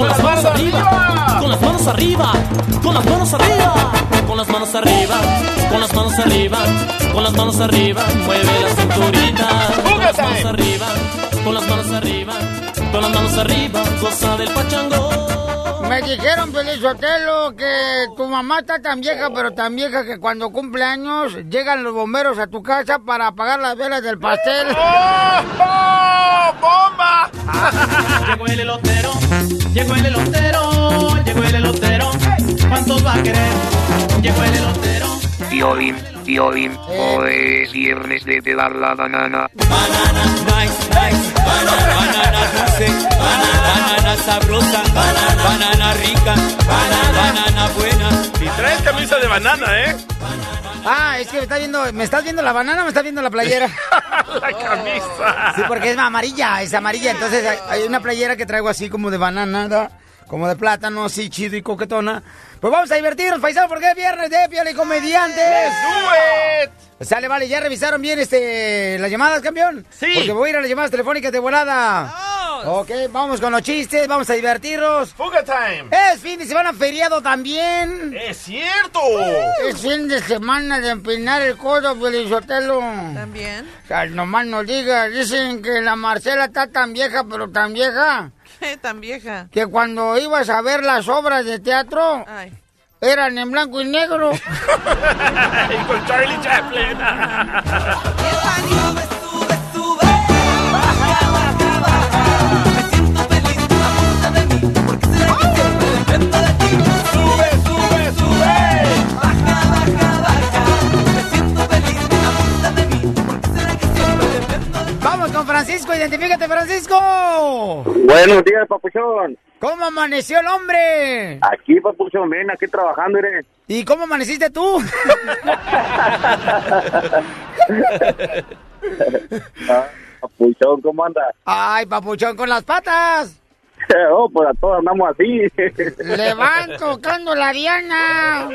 con las manos arriba, con las manos arriba, con las manos arriba, con las manos arriba, con las manos arriba, con las manos arriba, mueve la cinturita, con las manos arriba, con las manos arriba, con las manos arriba, goza del pachango. Me dijeron, Pelizotelo, que tu mamá está tan vieja, pero tan vieja que cuando cumple años llegan los bomberos a tu casa para apagar las velas del pastel. ¡Bomba! Llegó el elotero, llegó el elotero, llegó el elotero, ¿cuántos va a querer? Llegó el elotero. Violín, violín, hoy es viernes de pelar la banana. Banana nice, nice, banana, banana dulce, banana, banana sabrosa, banana, banana rica, banana, banana buena. Y traes camisa de banana, ¿eh? Ah, es que me está viendo, ¿me estás viendo la banana o me estás viendo la playera? la camisa. Sí, porque es amarilla, es amarilla. Entonces hay- una playera que traigo así como de banana, como de plátano, así chido y coquetona. Pues vamos a divertirnos, paisanos, porque es viernes de Piel y Comediantes. Sale, vale, ¿ya revisaron bien este las llamadas, campeón? Sí. Porque voy a ir a las llamadas telefónicas de volada. Ok, vamos con los chistes, vamos a divertirnos. Fuga time. Es fin de semana feriado también. Es cierto. Es fin de semana de empinar el codo, Felizotelo. También. O sea, nomás no digas, dicen que la Marcela está tan vieja, pero tan vieja, ¿Qué tan vieja? que cuando ibas a ver las obras de teatro, Ay. Eran en blanco y negro. y con Charlie Chaplin. Con Francisco, identifícate, Francisco. Buenos días, papuchón. ¿Cómo amaneció el hombre? Aquí, papuchón, ven, aquí trabajando, mire. ¿Y cómo amaneciste tú? Ah, papuchón, ¿cómo anda? Ay, papuchón, con las patas. oh, pues a todos andamos así. Le van tocando la diana.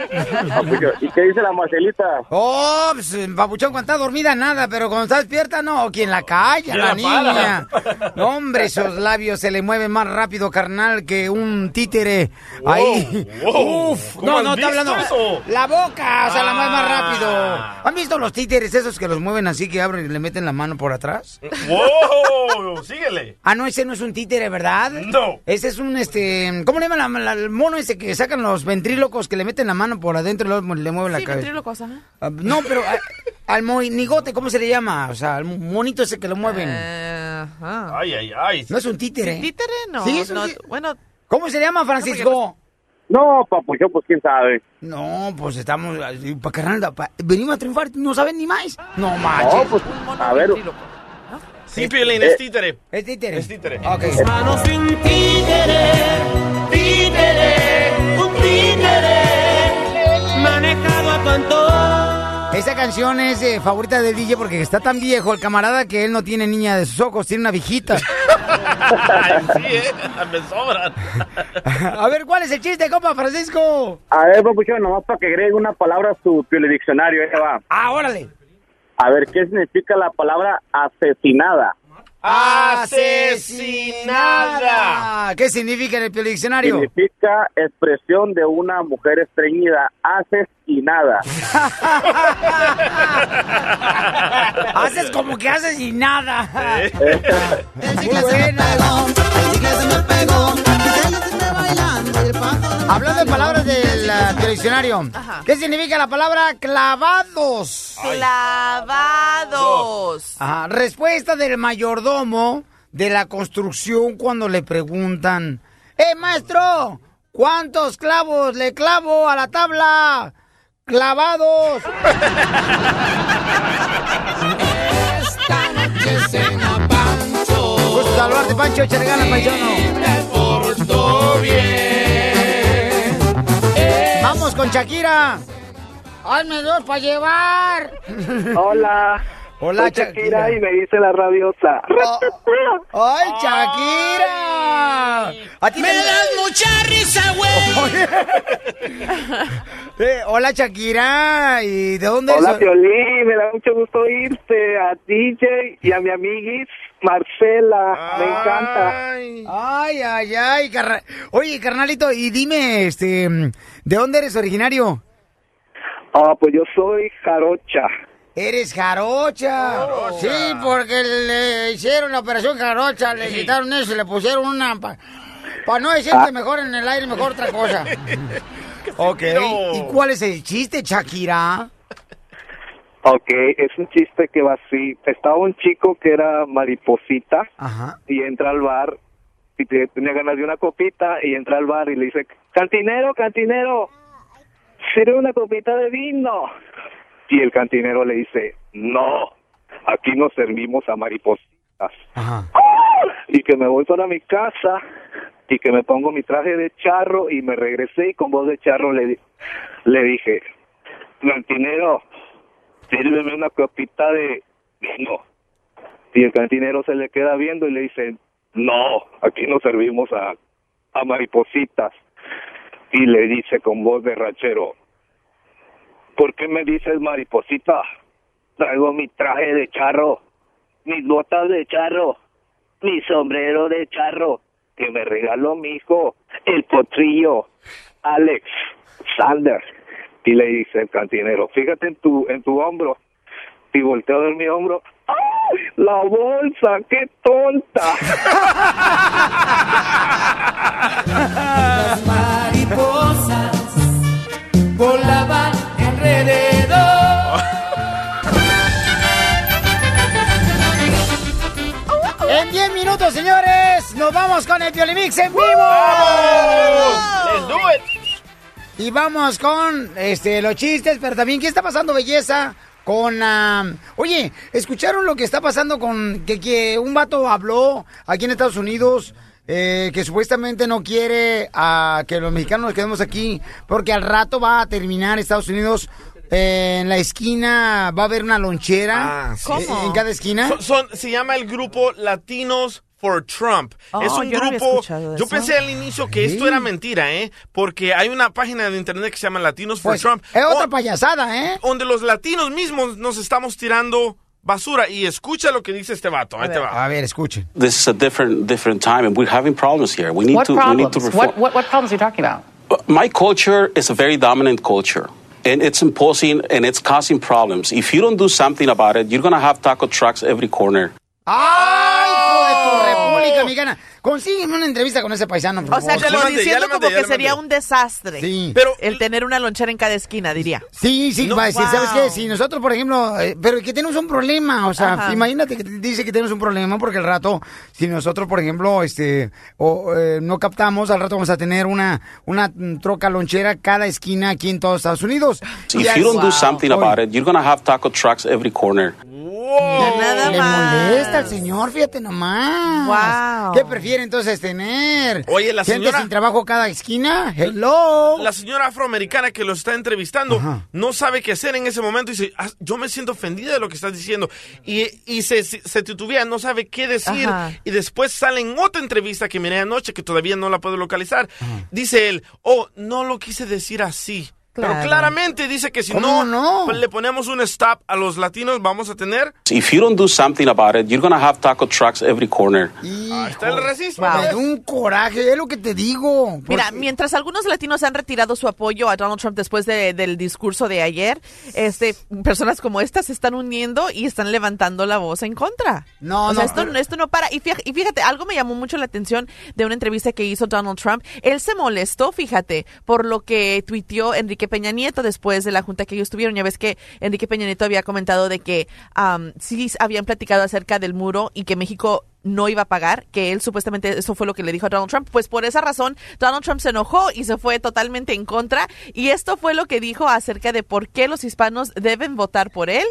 Papuchón, ¿y qué dice la Marcelita? Oh, pues, papuchón, cuando está dormida nada, pero cuando está despierta, no, quien la calla, ¿Quién la la niña. No, hombre, esos labios se le mueven más rápido, carnal, que un títere. Wow, Ahí. wow. Uf, ¿Cómo no, no, está hablando. eso? La boca, o sea, la mueve más Ah. rápido. ¿Han visto los títeres esos que los mueven así, que abren y le meten la mano por atrás? ¡Wow! Síguele. Ah, no, ese no es un títere, ¿verdad? No. Ese es un, este, ¿cómo le llaman la- la- el mono ese que sacan los ventrílocos que le meten la mano por adentro y luego le mueven la Sí, cabeza? ventrílocos, ajá. Ah, no, pero a- al monigote, ¿cómo se le llama? O sea, al monito ese que lo mueven. Eh, ajá. Ay, ay, ay. No es un títere. ¿Títere? No. Sí, es un no, Bueno, ¿Cómo se llama, Francisco? No, papuchón, pues quién sabe. No, pues estamos, para carnal, pa- venimos a triunfar, no saben ni más. No manches. No, pues, a ver. Sí, Piolín, es títere. Es títere. Es títere. Ok. Manos de un títere, títere, un títere, manejado a tu antojo. Esa canción es eh, favorita del DJ porque está tan viejo el camarada que él no tiene niña de sus ojos, tiene una viejita. Sí, ¿eh? Me sobran. a ver, ¿cuál es el chiste, compa Francisco? A ver, papuchón, nomás para que agregue una palabra a su diccionario, ahí va. Ah, órale. A ver, ¿qué significa la palabra asesinada? Asesinada. ¿Qué significa en el diccionario? Significa expresión de una mujer estreñida, asesinada. haces como que haces y nada. Muy buena. Hablando de palabras del uh, diccionario, ¿qué significa la palabra clavados? Clavados. Ajá. Respuesta del mayordomo de la construcción cuando le preguntan, ¡Eh, maestro! ¿Cuántos clavos le clavo a la tabla? ¡Clavados! Esta noche cena Pancho. Gusto saludarte, Pancho, ganas, Vamos con Shakira. Hazme dos para llevar. Hola. Hola, Shakira. y me dice la rabiosa. ¡Ay, Shakira! ¿A ti Me te- das mucha risa, güey. Eh, hola, Shakira. ¿Y de dónde Hola, eres? Piolín. Me da mucho gusto oírte. A DJ y a mi amiguis Marcela. Me encanta. Ay, ay, ay, carra- Oye, carnalito, y dime, este, ¿de dónde eres originario? Ah, pues yo soy jarocha. Eres jarocha. Sí, porque le hicieron la operación jarocha, le quitaron eso y le pusieron una... Para no decir Ah. que mejor en el aire, mejor otra cosa. ok. ¿Y cuál es el chiste, Shakira? Ok, es un chiste que va así. Estaba un chico que era mariposita Ajá. y entra al bar y te- tenía ganas de una copita y entra al bar y le dice, cantinero, cantinero, sirve una copita de vino. Y el cantinero le dice, no, aquí nos servimos a maripositas. Y que me voy para mi casa y que me pongo mi traje de charro y me regresé y con voz de charro le, le dije, cantinero, sírveme una copita de vino. Y el cantinero se le queda viendo y le dice, no, aquí nos servimos a, a maripositas. Y le dice con voz de rachero, ¿por qué me dices mariposita? Traigo mi traje de charro, mis botas de charro, mi sombrero de charro, que me regaló mi hijo, el potrillo, Alex Sander. Y le dice el cantinero, fíjate en tu, en tu hombro. Y volteo ver mi hombro. ¡Ay! La bolsa, qué tonta. Las mariposas volaban alrededor. En 10 minutos, señores, nos vamos con el Violimix en vivo. Let's do it. Y vamos con este los chistes, pero también qué está pasando, belleza, con Oye, ¿escucharon lo que está pasando con que, que un vato habló aquí en Estados Unidos? Eh, que supuestamente no quiere a que los mexicanos nos quedemos aquí porque al rato va a terminar Estados Unidos eh, en la esquina va a haber una lonchera Ah, sí. en cada esquina Son- son- se llama el grupo Latinos for Trump. Oh, es un yo no había grupo. yo eso. pensé al inicio que esto era mentira, ¿eh? Porque hay una página de internet que se llama Latinos Pues, for Trump. es otra o- payasada, ¿eh? Donde los latinos mismos nos estamos tirando basura. Y escucha lo que dice este vato. Ahí te va. A ver, escuchen. This is a different different time, and we're having problems here. We need What to we need to problems? reform. What, what, what problems are you talking about? My culture is a very dominant culture, and it's imposing and it's causing problems. If you don't do something about it, you're gonna have taco trucks every corner. ¡Ay, hijo de tu república mexicana! Consígueme una entrevista con ese paisano, por O sea, favor. como diciendo como que sería un desastre. Sí. Pero el tener una lonchera en cada esquina, diría. Sí, sí, No, va a decir, ¿sabes wow. qué? Si nosotros, por ejemplo, eh, pero que tenemos un problema, o sea, Ajá. imagínate que te dice que tenemos un problema porque al rato, si nosotros, por ejemplo, este, o, eh, no captamos, al rato vamos a tener una, una troca lonchera cada esquina aquí en todos Estados Unidos. If you don't do wow. something about it, you're gonna have taco trucks every corner. Nada Le molesta al señor, fíjate nomás. Wow. ¿Qué prefiere entonces tener? Oye, la ¿Gente señora- sin trabajo cada esquina? Hello. La señora afroamericana que lo está entrevistando no sabe qué hacer en ese momento y dice, "Ah, yo me siento ofendida de lo que estás diciendo. Y, y se, se titubea, no sabe qué decir. Ajá. Y después sale en otra entrevista que miré anoche, que todavía no la puedo localizar. Dice él, oh, no lo quise decir así. Pero claramente dice que si ¿Cómo no, no? le ponemos un stop a los latinos, vamos a tener... If you don't do something about it, you're going to have taco trucks every corner. Ahí está el racismo. Me da un coraje, es lo que te digo. Mira, Porque- mientras algunos latinos han retirado su apoyo a Donald Trump después de- del discurso de ayer, este, personas como estas se están uniendo y están levantando la voz en contra. No, O sea, no, esto, esto no para. Y fíjate, y fíjate, algo me llamó mucho la atención de una entrevista que hizo Donald Trump. Él se molestó, fíjate, por lo que tuiteó Enrique Peña Nieto después de la junta que ellos tuvieron. Ya ves que Enrique Peña Nieto había comentado de que am, sí habían platicado acerca del muro y que México no iba a pagar, que él supuestamente eso fue lo que le dijo a Donald Trump. Pues por esa razón Donald Trump se enojó y se fue totalmente en contra. Y esto fue lo que dijo acerca de por qué los hispanos deben votar por él.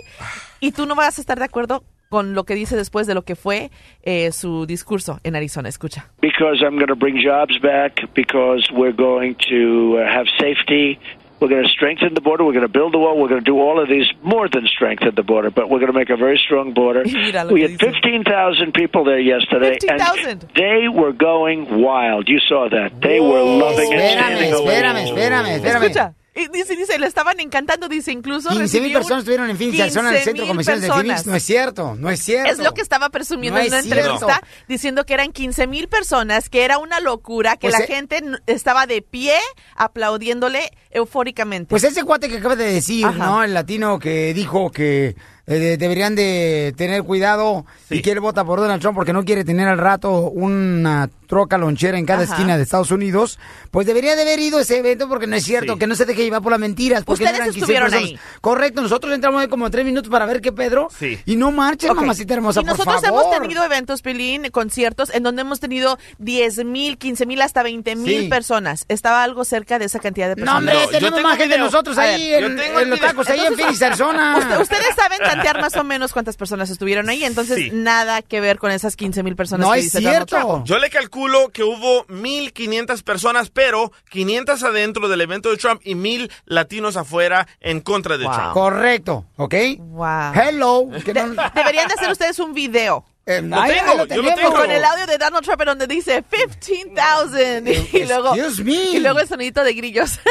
Y tú no vas a estar de acuerdo con lo que dice después de lo que fue eh, su discurso en Arizona. Escucha. because I'm going to bring jobs back, because we're going to uh, have safety. We're going to strengthen the border. We're going to build the wall. We're going to do all of these more than strengthen the border, but we're going to make a very strong border. We had 15,000 people there yesterday, 15,000. and they were going wild. You saw that. They were loving it. Espérame, standing espérame, ovation. espérame, espérame. Y dice, dice, le estaban encantando, dice, incluso 15 mil personas estuvieron en Phoenix, Arizona, en el 15,000 centro convenciones de. Phoenix. No es cierto, no es cierto. Es lo que estaba presumiendo No en una cierto. entrevista, diciendo que eran 15 mil personas, que era una locura, que Pues, la eh, gente estaba de pie aplaudiéndole eufóricamente. Pues ese cuate que acaba de decir, Ajá. ¿no? El latino que dijo que eh, de- deberían de tener cuidado y que él vota por Donald Trump porque no quiere tener al rato una troca lonchera en cada Ajá. esquina de Estados Unidos, pues debería de haber ido a ese evento porque no es cierto, Sí. que no se deje llevar por las mentiras. Porque Ustedes no eran 15 estuvieron ahí. Correcto, nosotros entramos ahí como tres minutos para ver qué Pedro. Sí. Y no marchen, Ok. mamacita hermosa, y por nosotros favor. hemos tenido eventos, Pilín, conciertos, en donde hemos tenido 10 mil, 15 mil, hasta 20 mil Sí. personas. Estaba algo cerca de esa cantidad de No, personas. hombre, No, yo tenemos tengo más gente video. nosotros ahí ver, en, en el los tacos, ahí en Phoenix, Arizona. Usted- ustedes saben tantear más o menos cuántas personas estuvieron ahí, entonces Sí. nada que ver con esas 15 mil personas No que es dice cierto. Yo le calculo que hubo 1.500 personas, pero 500 adentro del evento de Trump y 1.000 latinos afuera en contra de Wow. Trump. Correcto, ¿ok? Wow. Hello. De- no- deberían de hacer ustedes un video. Eh, Lo tengo, lo yo lo tengo. Con el audio de Donald Trump en donde dice 15,000 y luego me. y luego el sonidito de grillos.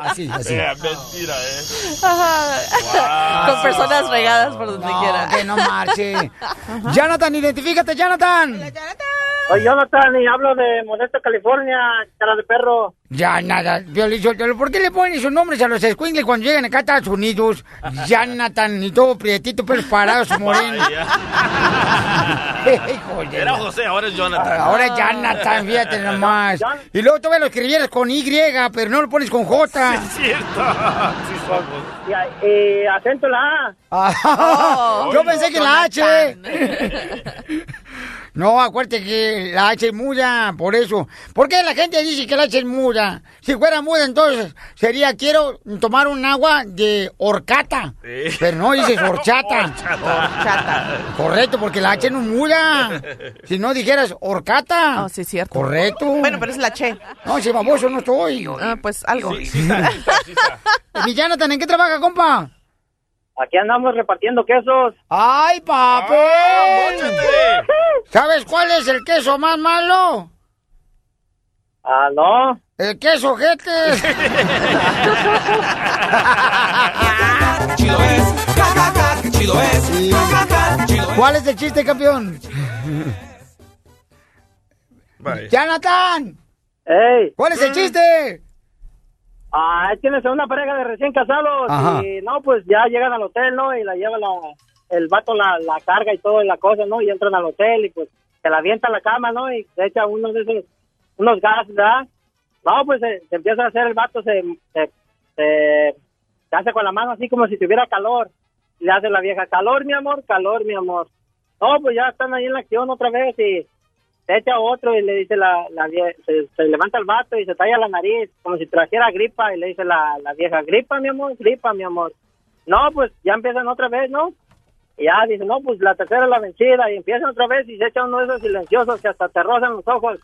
Así, así. Eh, mentira, eh. Con personas regadas por donde No, quiera. que no marche. Jonathan, identifícate, Jonathan. Soy Jonathan y hablo de Modesto, California, cara de perro. Ya nada, ¿por qué le ponen sus nombres a los escuingles cuando llegan acá a Estados Unidos? Jonathan y todo prietito, pelos parados, moreno. Era José, ahora es Jonathan. Ahora es Jonathan, fíjate nomás. Y luego tú ves los escribieras con Y, pero no lo pones con J. Es cierto. Sí somos. Y, y acento la A. Yo pensé que la H. No, acuérdate que la H es muda, por eso. ¿Por qué la gente dice que la H es muda? Si fuera muda, entonces sería quiero tomar un agua de horcata. Sí. Pero no dices horchata. Chata. Correcto, porque la H no es muda. Si no dijeras horcata. Oh, sí, es cierto. Correcto. Bueno, pero es la Che. No, si baboso no estoy. Ah, pues algo. Sí, está, está. Mi Jonathan, ¿en qué trabaja, compa? Aquí andamos repartiendo quesos. ¡Ay, papel! ¡Ah! ¿Sabes cuál es el queso más malo? Ah, no. El queso jete. chido es, ja, ja, ja, qué chido es, ja, ja, ja, qué chido es. ¿Cuál es el chiste, campeón? Bye. ¡Jonathan! Ey, ¿Cuál es el chiste? Ah, tienes a una pareja de recién casados Ajá. y no, pues ya llegan al hotel, ¿no? Y la lleva la, el vato la, la carga y todo y la cosa, ¿no? Y entran al hotel y pues se la avienta a la cama, ¿no? Y se echa uno de esos, unos gases, ¿verdad? No, pues se, se empieza a hacer el vato, se, se, se, se hace con la mano así como si tuviera calor. Le hace la vieja, calor, mi amor, calor, mi amor. No, pues ya están ahí en la acción otra vez y se echa otro y le dice la, la se, se levanta el vato y se talla la nariz como si trajera gripa y le dice la, la vieja, gripa, mi amor, gripa, mi amor. No, pues ya empiezan otra vez, ¿no? Y ya dice, no, pues la tercera es la vencida y empiezan otra vez y se echa uno de esos silenciosos que hasta te rozan los ojos.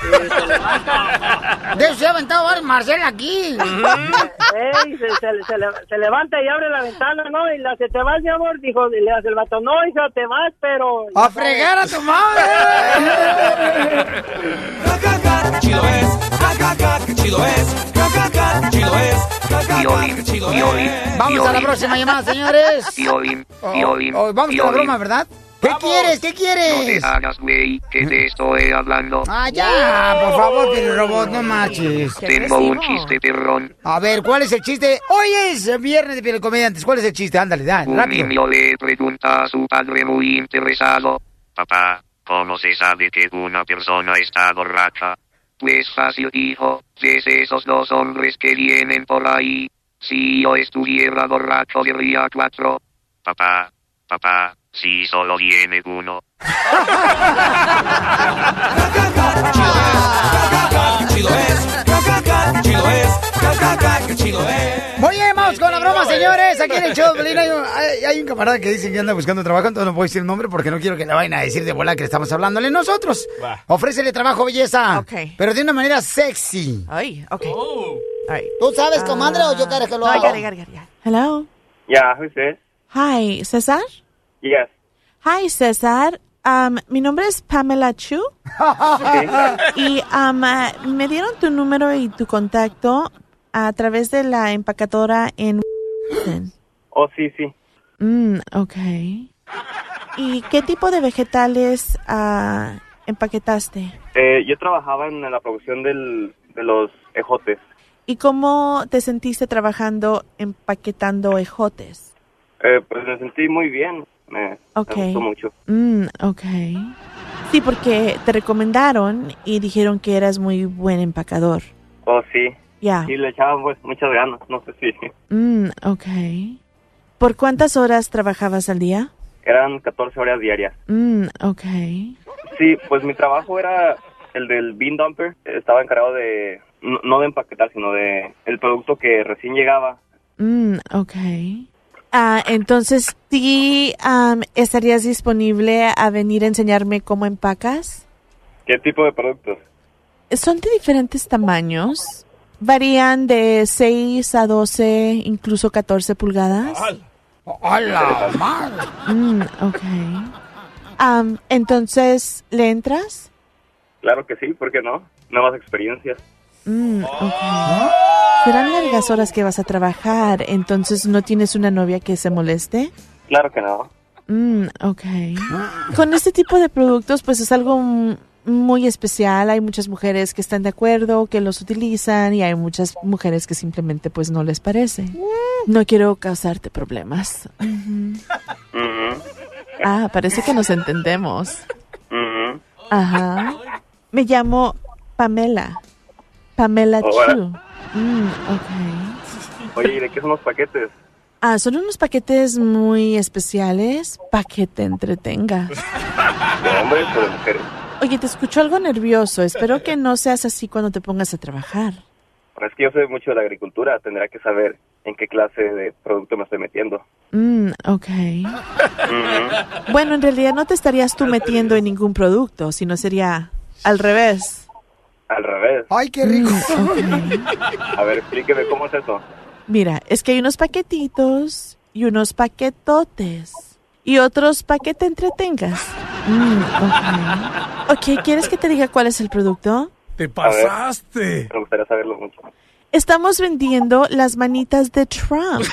Se De eso se ha aventado aquí. ey, se, se- se le- se levanta y abre la ventana, ¿no? Y le hace, ¿te vas, mi amor? Dijo, y le hace el vato, no, hija, te vas, pero... ¡A fregar a tu madre! Qué chido chido es. Qué chido es. Qué chido es. Vamos a la próxima llamada, señores. Violín, Oh, violín, oh, vamos con la broma, ¿verdad? ¿Qué quieres? ¿Qué No quieres? te hagas, güey, que te estoy hablando. Ah, ya, por favor, Piel Robot, no marches. Tengo un chiste perrón. A ver, ¿cuál es el chiste? Hoy es viernes de Piel Comediantes. ¿Cuál es el chiste? Ándale, dale, Un rápido. niño le pregunta a su padre muy interesado. Papá, ¿cómo se sabe que una persona está borracha? Pues fácil, hijo. Es esos dos hombres que vienen por ahí. Si yo estuviera borracho, diría cuatro. Papá, papá, si solo viene uno. chido es. Ja, ja, ja, qué chido es. Ja, ja, ja, qué chido es. Muy bien, vamos con la broma, señores. Aquí en el show de hay un, hay, hay un camarada que dice que anda buscando trabajo, entonces no puedo decir el nombre porque no quiero que le vayan a decir de bola que le estamos hablándole nosotros. Ofrécele trabajo, belleza. Pero de una manera sexy. Ay, ok. ¿Tú sabes, comadre, o yo quiero que lo No, haga? Hello. Yeah, who's this? Hi, César. Yes. Hi, César. Um, mi nombre es Pamela Chu. y um, uh, me dieron tu número y tu contacto a través de la empacadora en... Oh, sí, sí. Mm, ok. ¿Y qué tipo de vegetales ah, empaquetaste? Eh, yo trabajaba en la producción del, de los ejotes. ¿Y cómo te sentiste trabajando empaquetando ejotes? Eh, pues me sentí muy bien. Me, Ok. me gustó mucho. Mm, ok. Sí, porque te recomendaron y dijeron que eras muy buen empacador. Oh, sí. Ya. Y le echaban pues muchas ganas, no sé si. Mm, ok. ¿Por cuántas horas trabajabas al día? Eran 14 horas diarias. Mm, ok. Sí, pues mi trabajo era el del bean dumper. Estaba encargado de, no no de empaquetar, sino de el producto que recién llegaba. Mm, ok. Ah, entonces, ¿sí am, estarías disponible a venir a enseñarme cómo empacas? ¿Qué tipo de productos? Son de diferentes tamaños. Varían de 6 a 12, incluso 14 pulgadas. ¡Hala, madre! Mm, ok. Entonces, ¿le entras? Claro que sí, ¿por qué no? Nuevas experiencias. Mm, ok. Serán largas horas que vas a trabajar, entonces no tienes una novia que se moleste. Claro que no. Mm, ok. Con este tipo de productos, pues es algo muy especial. Hay muchas mujeres que están de acuerdo, que los utilizan y hay muchas mujeres que simplemente pues no les parece. No quiero causarte problemas. Ah, parece que nos entendemos. Ajá. Me llamo Pamela. Pamela Hola. Chu. Mm, ok. Oye, ¿y de qué son los paquetes? Ah, son unos paquetes muy especiales para que te entretengas. ¿De hombres o de mujeres? Oye, te escucho algo nervioso. Espero que no seas así cuando te pongas a trabajar. Bueno, es que yo sé mucho de la agricultura, tendrá que saber en qué clase de producto me estoy metiendo. Mm, ok. Bueno, en realidad no te estarías tú metiendo en ningún producto, sino sería al revés. Al revés. ¡Ay, qué rico! A ver, explíqueme cómo es eso. Mira, es que hay unos paquetitos y unos paquetotes. Y otros para que te entretengas. Mm, ok. Ok, ¿quieres que te diga cuál es el producto? Te pasaste. Me gustaría saberlo mucho. Estamos vendiendo las manitas de Trump.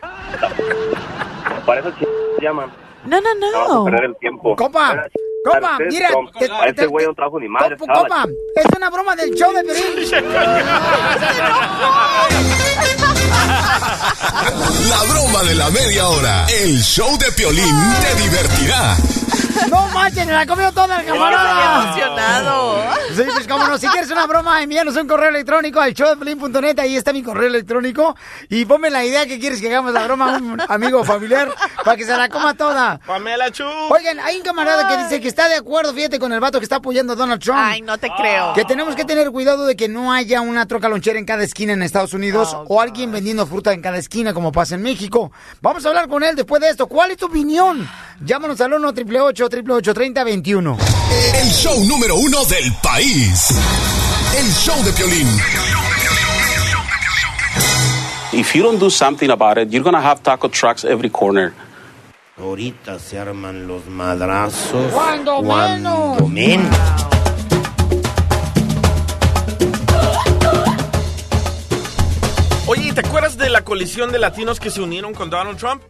Para eso llaman. No, no, Vamos a no. perder el tiempo. Copa, copa, mira, te- este güey no trabajo ni madre. Copa, es una broma del show de Piolín. La broma de la media hora. El show de Piolín te divertirá. No manches, me la comió toda el Estoy camarada. emocionado. Sí, pues cómo no, si quieres una broma, envíanos un correo electrónico al showdepiolín.net, ahí está mi correo electrónico, y ponme la idea que quieres que hagamos la broma a un amigo familiar, para que se la coma toda. Pamela Chu. Oigan, hay un camarada que dice que está de acuerdo, fíjate, con el vato que está apoyando a Donald Trump. Ay, no te creo. Que tenemos que tener cuidado de que no haya una troca lonchera en cada esquina en Estados Unidos Oh, o alguien vendiendo fruta en cada esquina como pasa en México. Vamos a hablar con él después de esto. ¿Cuál es tu opinión? Llámanos al 1 888 3021 El show número uno del país. El show de Piolín. If you don't do something about it, you're gonna have taco trucks every corner. Ahorita se arman los madrazos. Cuando menos. menos. Coalición de latinos que se unieron con Donald Trump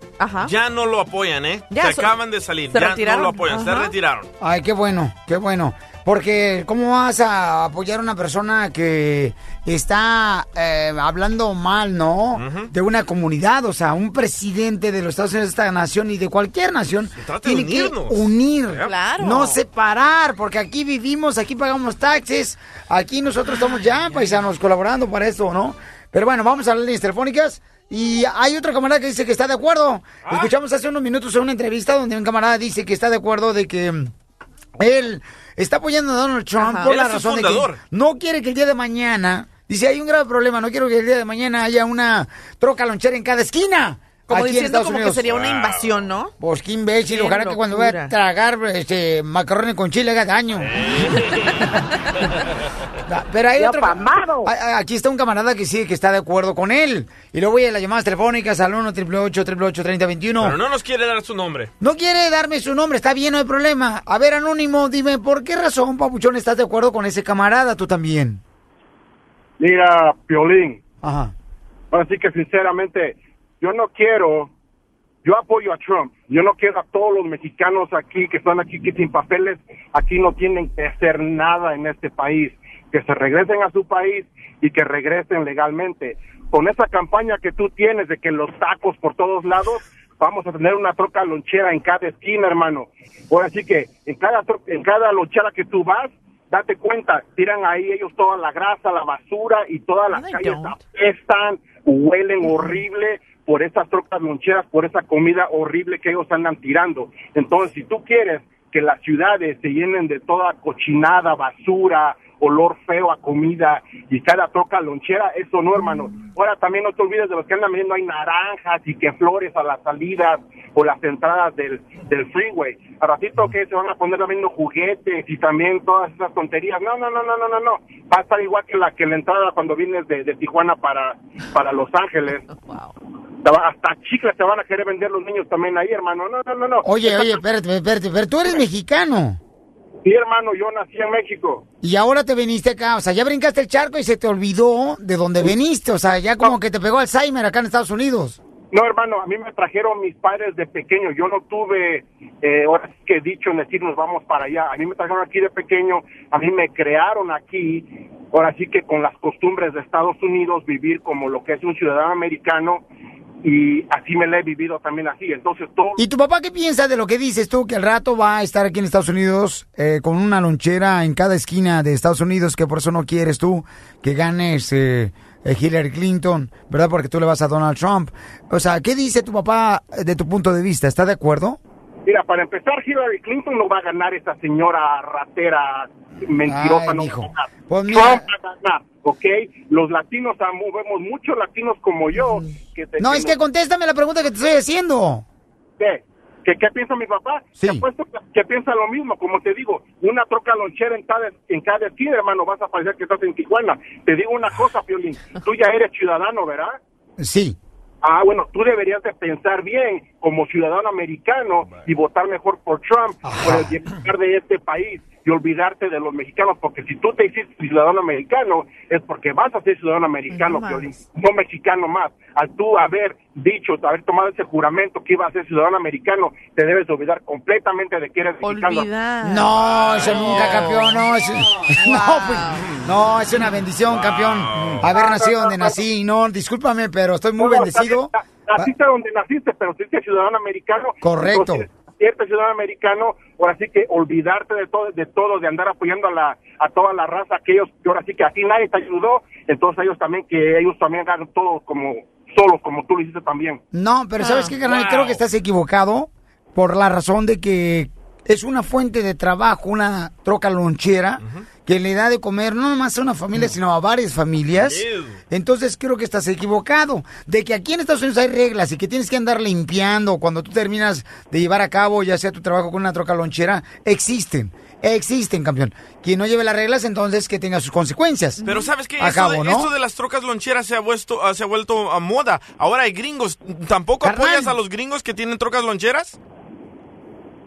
ya no lo apoyan, ¿eh? Ya, se so- acaban de salir, se ya retiraron. no lo apoyan, se retiraron. Ay, qué bueno, qué bueno. Porque, ¿cómo vas a apoyar a una persona que está eh, hablando mal, no? De una comunidad, o sea, un presidente de los Estados Unidos de esta nación y de cualquier nación trata de tiene que unirnos. unir, Claro. no separar, porque aquí vivimos, aquí pagamos taxes, aquí nosotros estamos ya, paisanos, colaborando para esto, ¿no? Pero bueno, vamos a las líneas telefónicas. Y hay otro camarada que dice que está de acuerdo. Ah. Escuchamos hace unos minutos en una entrevista donde un camarada dice que está de acuerdo de que él está apoyando a Donald Trump Ajá. por la razón de que no quiere que el día de mañana, dice, hay un grave problema, no quiero que el día de mañana haya una troca lonchera en cada esquina. Como aquí diciendo como que sería una invasión, ¿no? Pues qué imbécil, Qué ojalá que cuando vaya a tragar este, macarrones con chile haga daño. Da- Pero hay otro. Aquí está un camarada que sí, que está de acuerdo con él. Y luego voy a las llamadas telefónicas al 1 888 3021 Pero no nos quiere dar su nombre. No quiere darme su nombre, está bien, no hay problema. A ver, Anónimo, dime, ¿por qué razón, Papuchón, estás de acuerdo con ese camarada tú también? Mira, Piolín, Ajá. así que sinceramente, yo no quiero, yo apoyo a Trump, yo no quiero a todos los mexicanos aquí que están aquí que sin papeles, aquí no tienen que hacer nada en este país, que se regresen a su país y que regresen legalmente. Con esa campaña que tú tienes de que los tacos por todos lados, vamos a tener una troca lonchera en cada esquina, hermano. Ahora sí que en cada, en cada lonchera que tú vas, date cuenta, tiran ahí ellos toda la grasa, la basura y todas las calles apestan, huelen horrible por esas trocas loncheras, por esa comida horrible que ellos andan tirando. Entonces, si tú quieres que las ciudades se llenen de toda cochinada, basura, olor feo a comida y cada troca lonchera, eso no, hermano. Ahora también no te olvides de los que andan viendo hay naranjas y que flores a las salidas o las entradas del, del freeway. A ratito que se van a poner también los juguetes y también todas esas tonterías. No, no, no, no, no, no, no. Va a estar igual que la que la entrada cuando vienes de, de Tijuana para, para Los Ángeles. Hasta chicles te van a querer vender los niños también ahí, hermano. No, no, no, no. Oye, oye, espérate, espérate, pero tú eres mexicano. Sí, hermano, yo nací en México. Y ahora te viniste acá, o sea, ya brincaste el charco y se te olvidó de dónde veniste, o sea, ya como que te pegó Alzheimer acá en Estados Unidos. No, hermano, a mí me trajeron mis padres de pequeño. Yo no tuve, eh, ahora sí que dicho en decir nos vamos para allá. A mí me trajeron aquí de pequeño, a mí me crearon aquí. Ahora sí que con las costumbres de Estados Unidos, vivir como lo que es un ciudadano americano y así me la he vivido también así. Entonces, todo ¿Y tu papá qué piensa de lo que dices tú, que al rato va a estar aquí en Estados Unidos eh, con una lonchera en cada esquina de Estados Unidos, que por eso no quieres tú que ganes eh, eh, Hillary Clinton, ¿verdad? Porque tú le vas a Donald Trump. O sea, ¿qué dice tu papá de tu punto de vista? ¿Está de acuerdo? Mira, para empezar, Hillary Clinton no va a ganar esa señora ratera mentirosa. Ay, no mijo. va a ganar. Pues mira- Trump va a ganar, ¿ok? Los latinos vemos muchos latinos como yo. Que te- No, es que contéstame la pregunta que te estoy haciendo. ¿Qué? ¿Qué, qué piensa mi papá? Sí. Te apuesto que piensa lo mismo, como te digo, una troca lonchera en cada, en cada esquina, hermano, vas a parecer que estás en Tijuana. Te digo una cosa, Piolín, tú ya eres ciudadano, ¿verdad? Sí. Ah, bueno, tú deberías de pensar bien como ciudadano americano y votar mejor por Trump, por el bienestar de este país y olvidarte de los mexicanos, porque si tú te hiciste ciudadano americano es porque vas a ser ciudadano americano, No Piolín, no mexicano más. Al tú haber dicho, haber tomado ese juramento que ibas a ser ciudadano americano, te debes de olvidar completamente de que eres mexicano. No, eso nunca, campeón, no. es- no, pues, no, es una bendición, campeón, haber nacido donde nací. No, discúlpame, pero estoy muy bendecido. Naciste donde naciste, pero si eres ciudadano americano. Correcto. entonces, Eres ciudadano americano, ahora sí que olvidarte de todo, de todo, de andar apoyando a la, a toda la raza, que ellos, que ahora sí que a ti nadie te ayudó, entonces ellos también, que ellos también hagan todo como, solos, como tú lo hiciste también. No, pero ¿sabes qué, carnal? Creo que estás equivocado por la razón de que es una fuente de trabajo, una troca lonchera que le da de comer no nomás a una familia, sino a varias familias. Entonces creo que estás equivocado. De que aquí en Estados Unidos hay reglas y que tienes que andar limpiando cuando tú terminas de llevar a cabo ya sea tu trabajo con una troca lonchera, existen. Existen, campeón. Quien no lleve las reglas, entonces que tenga sus consecuencias. Pero ¿sabes qué? A Esto, cabo, de, ¿no? esto de las trocas loncheras se ha, vuelto, ah, se ha vuelto a moda. Ahora hay gringos. ¿Tampoco apoyas a los gringos que tienen trocas loncheras?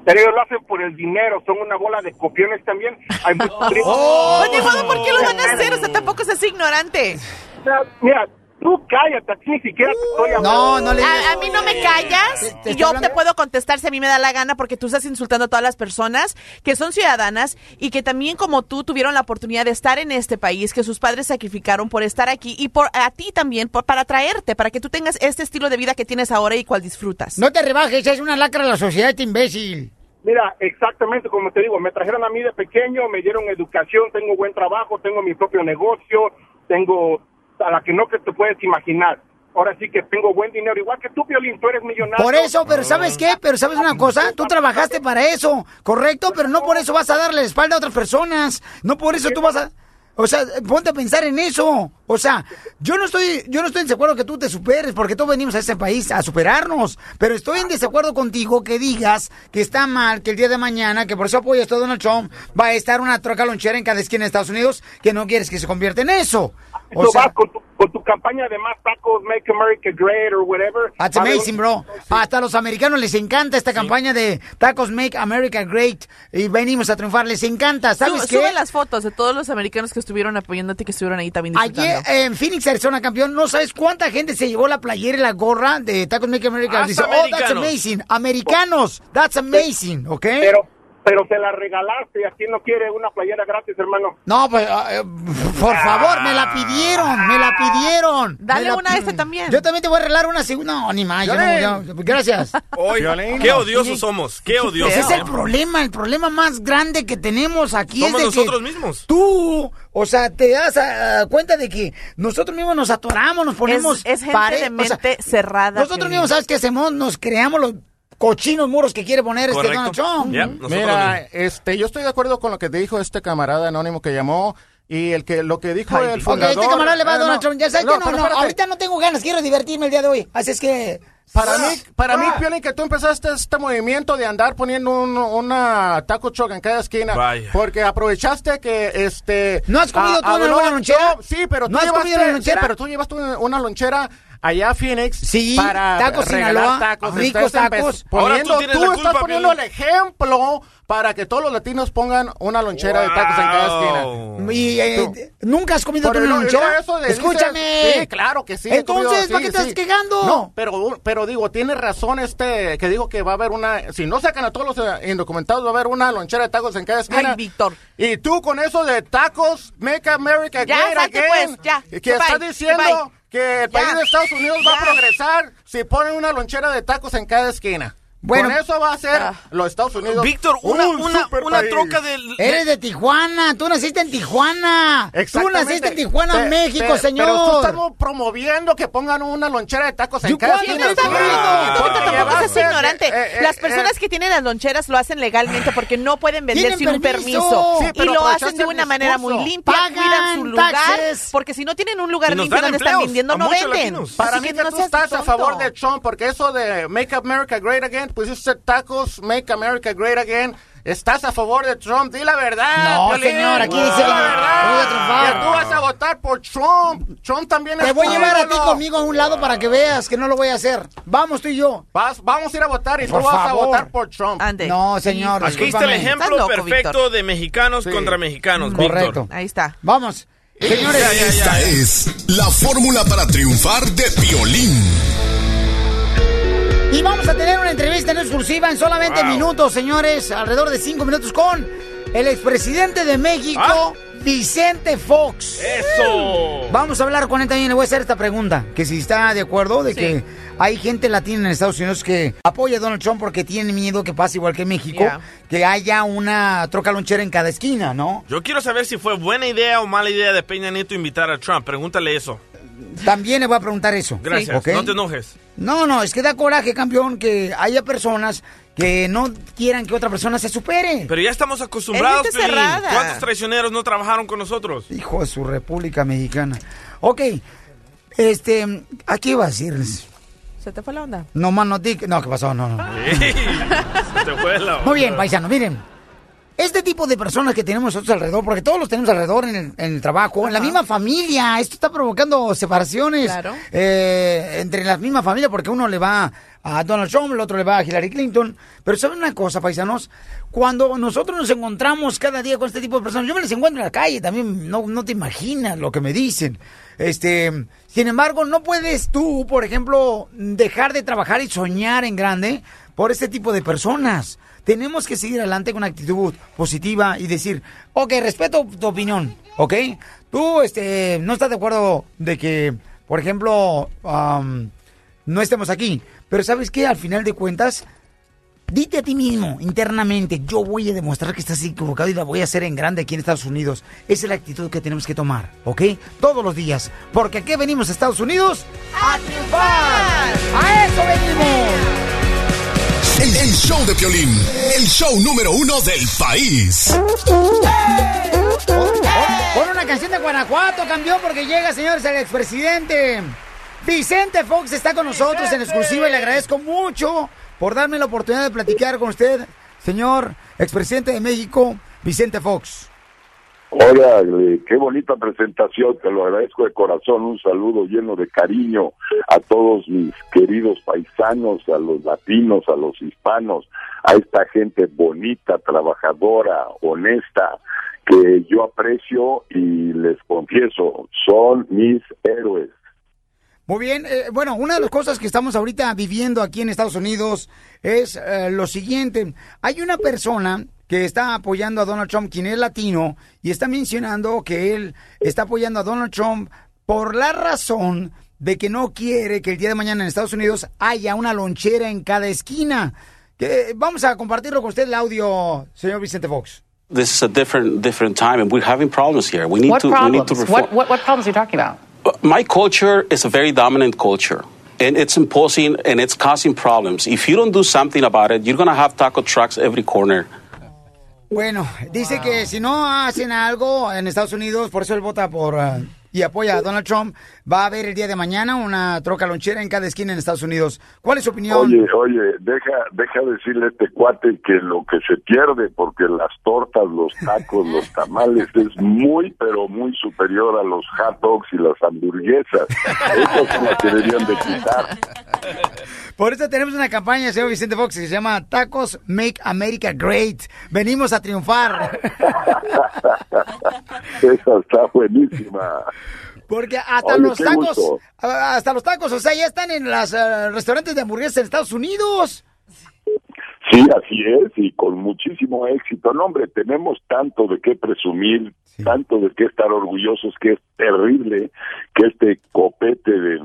Pero ellos lo hacen por el dinero, son una bola de copiones también. Hay muchos Oh, ni modo, ¿por qué lo van a hacer? O sea, tampoco seas ignorante. Mira, Mira, Tú cállate, aquí ni siquiera te estoy hablando. No, no le A, a mí no me callas Te- te y yo hablando- te puedo contestar si a mí me da la gana porque tú estás insultando a todas las personas que son ciudadanas y que también como tú tuvieron la oportunidad de estar en este país, que sus padres sacrificaron por estar aquí y por a ti también por, para traerte, para que tú tengas este estilo de vida que tienes ahora y cual disfrutas. No te rebajes, es una lacra de la sociedad, este imbécil. Mira, exactamente como te digo, me trajeron a mí de pequeño, me dieron educación, tengo buen trabajo, tengo mi propio negocio, tengo a la que no que te puedes imaginar. Ahora sí que tengo buen dinero, igual que tú, Violín, tú eres millonario. Por eso, pero ¿sabes qué? Pero ¿sabes una cosa? Tú trabajaste para eso, ¿correcto? Pero no por eso vas a darle la espalda a otras personas. No por eso tú vas a... O sea, ponte a pensar en eso. O sea, yo no estoy, yo no estoy en desacuerdo que tú te superes, porque todos venimos a este país a superarnos. Pero estoy en desacuerdo contigo que digas que está mal que el día de mañana, que por eso apoyas a Donald Trump, va a estar una troca lonchera en cada esquina de Estados Unidos, que no quieres que se convierta en eso. O sea, vas con tu, con tu campaña de más tacos, Make America Great or whatever. That's amazing, bro. Hasta a los americanos les encanta esta campaña de Tacos Make America Great y venimos a triunfar. Les encanta. ¿Sabes Sube, qué? sube las fotos de todos los americanos que estuvieron apoyándote y que estuvieron ahí también. Ayer eh, en Phoenix, Arizona, campeón, no sabes cuánta gente se llevó la playera y la gorra de Tacos Make America. Dice, oh, that's amazing. Americanos, that's amazing, ¿ok? Pero, pero se la regalaste y aquí no quiere una playera gratis, hermano. No, pues, ah, eh, por favor, me la pidieron, me la pidieron. Dale la una a este también. Yo también te voy a arreglar una segunda. No, ni más. yo no- yo- gracias. Oye, qué odiosos somos, qué odiosos. Ese es el problema, el problema más grande que tenemos aquí Somos es de nosotros que mismos. Tú, o sea, te das ah, cuenta de que nosotros mismos nos atoramos, nos ponemos Es- es gente pare- de mente cerrada, Nosotros mismos, ¿sabes qué hacemos? Nos creamos los cochinos muros que quiere poner este. Donald Trump. Ya, Mira, este, yo estoy de acuerdo con lo que dijo este camarada anónimo que llamó y el que lo que dijo el Ok, fundador. este camarada le va a Eh, Donald no, Trump. Ya sabes no, que no, no, espérate. ahorita no tengo ganas, quiero divertirme el día de hoy. Así es que... Para Ah, mí, para mí, ah. Piolín, que tú empezaste este movimiento de andar poniendo un, una taco truck en cada esquina. Vaya. Porque aprovechaste que, este... ¿No has comido tú en habló- alguna lonchera? sí, pero tú ¿No has llevaste, sí, pero tú llevaste una, una lonchera allá a Phoenix Sí, para tacos regalar Sinaloa, tacos. ricos Estás tacos. Ahora Poniendo, tú tienes tú estás culpa, poniendo Piolín. el ejemplo para que todos los latinos pongan una lonchera de tacos en cada esquina. Y, eh, ¿Nunca has comido tú una no- lonchera? no, eso de- Escúchame. dices- sí, claro que sí. Entonces, ¿para qué sí, estás sí. quejando? No, pero, pero digo, tiene razón este que dijo que va a haber una. Si no sacan a todos los eh, indocumentados, va a haber una lonchera de tacos en cada esquina. Ay, Víctor. Y tú con eso de tacos, Make America Ya, Great salte, Again, pues, ya. Que Goodbye, está diciendo goodbye. Que el Ya. país de Estados Unidos va a progresar si ponen una lonchera de tacos en cada esquina. Bueno. con eso va a ser Ah. los Estados Unidos. Víctor, una, un una, super una país. troca del... Eres de Tijuana, tú naciste en Tijuana. Tú Exactamente. naciste en Tijuana, Pe- México, pe- señor. Pero tú estamos promoviendo que pongan una lonchera de tacos en ¿Yo cada esquina. está promoviendo? Tampoco seas ignorante. eh, eh, Las eh, personas que tienen las loncheras lo hacen legalmente porque no pueden vender sin un permiso. Sí, y lo hacen de una manera muy limpia, Pagan cuidan su lugar. taxes. Porque si no tienen un lugar limpio donde están vendiendo, no venden. Para mí que tú estás a favor de Trump, porque eso de Make America Great Again, pues eso tacos, Make America Great Again. Estás a favor de Trump, di la verdad. No, Piolín. señor, aquí Di dice la verdad. voy a tú vas a votar por Trump. Trump también Te es voy a llevar a ti conmigo a un lado para que veas que no lo voy a hacer. Vamos tú y yo. Vas- vamos a ir a votar y Por tú vas a favor. votar por Trump. Ande. No, señor. Aquí está el ejemplo loco, perfecto Víctor. de mexicanos contra mexicanos, Correcto. Víctor. Ahí está. Vamos. Señores, Esta es la fórmula para triunfar de Piolín. Y vamos a tener una entrevista en exclusiva en solamente Wow. minutos, señores, alrededor de cinco minutos con el expresidente de México, ¿Ah? Vicente Fox. ¡Eso! Vamos a hablar con él también. Le voy a hacer esta pregunta: que si está de acuerdo de Sí. que hay gente latina en Estados Unidos que apoya a Donald Trump porque tiene miedo que pase igual que en México, Yeah. que haya una troca lonchera en cada esquina, ¿no? Yo quiero saber si fue buena idea o mala idea de Peña Nieto invitar a Trump. Pregúntale eso. También le voy a preguntar eso. Gracias. ¿ok? No te enojes. No, no, es que da coraje, campeón, que haya personas que no quieran que otra persona se supere. Pero ya estamos acostumbrados, Es. ¿Cuántos traicioneros no trabajaron con nosotros? Hijo de su República Mexicana. Ok, este, aquí iba a decirles. ¿Se te fue la onda? No más no No, ¿qué pasó? No, no. Sí. Se te fue la Muy bien, onda. paisano, miren. Este tipo de personas que tenemos nosotros alrededor, porque todos los tenemos alrededor en el, en el trabajo, en la misma familia, esto está provocando separaciones Claro. eh, entre las mismas familias, porque uno le va a Donald Trump, el otro le va a Hillary Clinton. Pero ¿saben una cosa, paisanos? Cuando nosotros nos encontramos cada día con este tipo de personas, yo me les encuentro en la calle también, no, no te imaginas lo que me dicen. Este, sin embargo, no puedes tú, por ejemplo, dejar de trabajar y soñar en grande por este tipo de personas. Tenemos que seguir adelante con una actitud positiva y decir, ok, respeto tu opinión, ¿ok? Tú, este, no estás de acuerdo de que, por ejemplo, am, no estemos aquí, pero ¿sabes qué? Al final de cuentas, dite a ti mismo internamente, yo voy a demostrar que estás equivocado y la voy a hacer en grande aquí en Estados Unidos. Esa es la actitud que tenemos que tomar, ¿ok? Todos los días, porque aquí venimos a Estados Unidos a triunfar. ¡A eso venimos! El, el show de Piolín, el show número uno del país. Pon una canción de Guanajuato, campeón, porque llega, señores, el expresidente. Vicente Fox está con nosotros en exclusiva y le agradezco mucho por darme la oportunidad de platicar con usted, señor expresidente de México, Vicente Fox. Hola, eh, qué bonita presentación, te lo agradezco de corazón, un saludo lleno de cariño a todos mis queridos paisanos, a los latinos, a los hispanos, a esta gente bonita, trabajadora, honesta, que yo aprecio y les confieso, son mis héroes. Muy bien, eh, bueno, una de las cosas que estamos ahorita viviendo aquí en Estados Unidos es eh, lo siguiente. Hay una persona que está apoyando a Donald Trump, quien es latino, y está mencionando que él está apoyando a Donald Trump por la razón de que no quiere que el día de mañana en Estados Unidos haya una lonchera en cada esquina. Que, vamos a compartirlo con usted el audio, señor Vicente Fox. This is a different different time, and we're having problems here. We need what to we need problems? to reform. What, what, what problems are you talking about? My culture is a very dominant culture. And it's imposing and it's causing problems. If you don't do something about it, you're going to have taco trucks every corner. Bueno, dice que si no hacen algo en Estados Unidos, por eso él vota por ah, y apoya a Donald Trump, va a haber el día de mañana una troca lonchera en cada esquina en Estados Unidos. ¿Cuál es su opinión? Oye, oye, deja, deja decirle a este cuate que lo que se pierde, porque las tortas, los tacos, los tamales es muy, pero muy superior a los hot dogs y las hamburguesas. Esas son las que deberían de quitar. Por eso tenemos una campaña, señor Vicente Fox, que se llama Tacos Make America Great. Venimos a triunfar. Esa está buenísima. Porque hasta Oye, los tacos, gusto. hasta los tacos, o sea, ya están en los restaurantes de hamburguesas en Estados Unidos. Sí, así es, y con muchísimo éxito. No, hombre, tenemos tanto de qué presumir, tanto de qué estar orgullosos, que es terrible que este copete de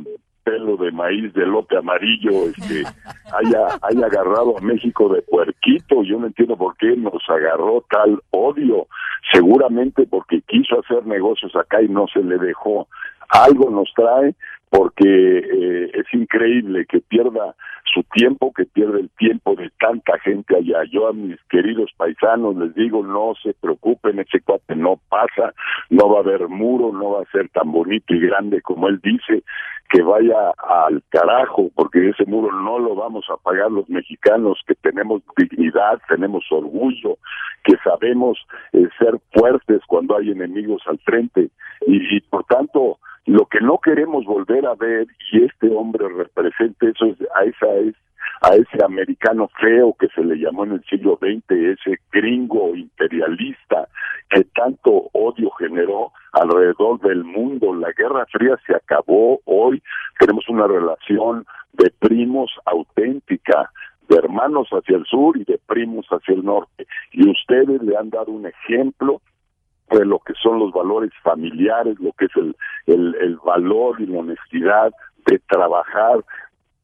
pelo de maíz de lote amarillo este, haya, haya agarrado a México de puerquito. Yo no entiendo por qué nos agarró tal odio. Seguramente porque quiso hacer negocios acá y no se le dejó. Algo nos trae porque eh, es increíble que pierda su tiempo, que pierda el tiempo de tanta gente allá. Yo a mis queridos paisanos les digo, no se preocupen, ese cuate no pasa, no va a haber muro, no va a ser tan bonito y grande como él dice, que vaya al carajo, porque ese muro no lo vamos a pagar los mexicanos, que tenemos dignidad, tenemos orgullo, que sabemos eh, ser fuertes cuando hay enemigos al frente. Y, y por tanto, lo que no queremos volver a ver y este hombre representa eso es, a esa es a ese americano feo que se le llamó en el siglo XX, ese gringo imperialista que tanto odio generó alrededor del mundo. La Guerra Fría se acabó, hoy tenemos una relación de primos auténtica, de hermanos hacia el sur y de primos hacia el norte. Y ustedes le han dado un ejemplo de lo que son los valores familiares, lo que es el, el, el valor y la honestidad de trabajar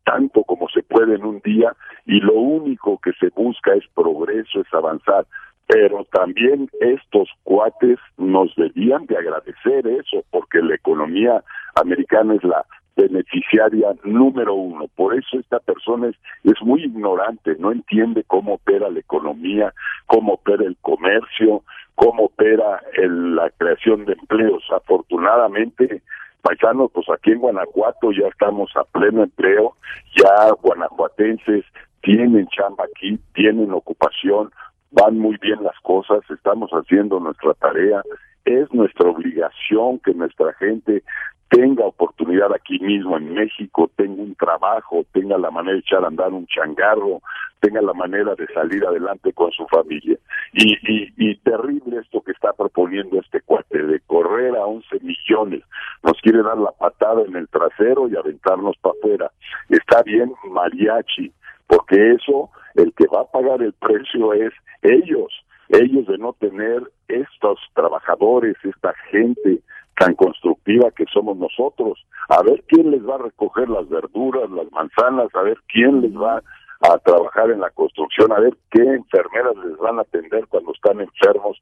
tanto como se puede en un día y lo único que se busca es progreso, es avanzar. Pero también estos cuates nos debían de agradecer eso, porque la economía americana es la beneficiaria número uno. Por eso esta persona es, es muy ignorante, no entiende cómo opera la economía, cómo opera el comercio, cómo opera el- la creación de empleos. Afortunadamente, paisanos, pues aquí en Guanajuato ya estamos a pleno empleo, ya guanajuatenses tienen chamba aquí, tienen ocupación, van muy bien las cosas, estamos haciendo nuestra tarea, es nuestra obligación que nuestra gente tenga oportunidad aquí mismo en México, tenga un trabajo, tenga la manera de echar a andar un changarro, tenga la manera de salir adelante con su familia. Y, y, y terrible esto que está proponiendo este cuate, de correr a 11 millones. Nos quiere dar la patada en el trasero y aventarnos para afuera. Está bien mariachi, porque eso, el que va a pagar el precio es ellos, ellos de no tener estos trabajadores, esta gente tan constructiva que somos nosotros. A ver quién les va a recoger las verduras, las manzanas, a ver quién les va a trabajar en la construcción, a ver qué enfermeras les van a atender cuando están enfermos.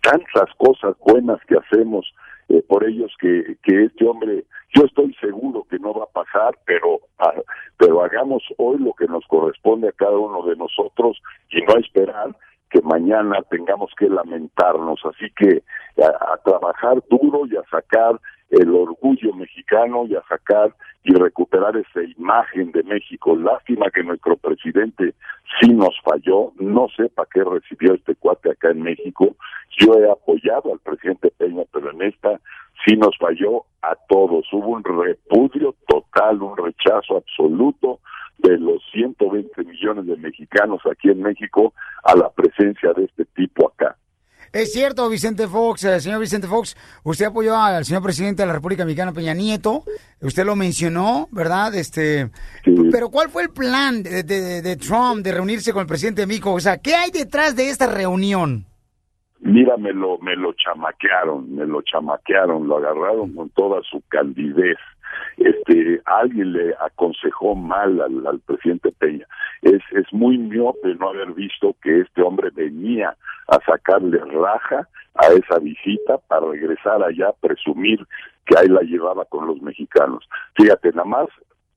Tantas cosas buenas que hacemos eh, por ellos que, que este hombre, yo estoy seguro que no va a pasar, pero, ah, pero hagamos hoy lo que nos corresponde a cada uno de nosotros y no esperar que mañana tengamos que lamentarnos. Así que a, trabajar duro y a sacar el orgullo mexicano y a sacar y recuperar esa imagen de México. Lástima que nuestro presidente sí nos falló. No sé para qué recibió este cuate acá en México. Yo he apoyado al presidente Peña, pero en esta sí nos falló a todos. Hubo un repudio total, un rechazo absoluto de los 120 millones de mexicanos aquí en México a la presencia de este tipo acá. Es cierto, Vicente Fox, eh, señor Vicente Fox, usted apoyó al señor presidente de la República Mexicana, Peña Nieto, usted lo mencionó, ¿verdad? Este, Pero ¿cuál fue el plan de, de, de, Trump de reunirse con el presidente de México? O sea, ¿qué hay detrás de esta reunión? Mira, me lo, me lo chamaquearon, me lo chamaquearon, lo agarraron con toda su candidez este alguien le aconsejó mal al, al, presidente Peña. Es, es muy miope no haber visto que este hombre venía a sacarle raja a esa visita para regresar allá a presumir que ahí la llevaba con los mexicanos. Fíjate, nada más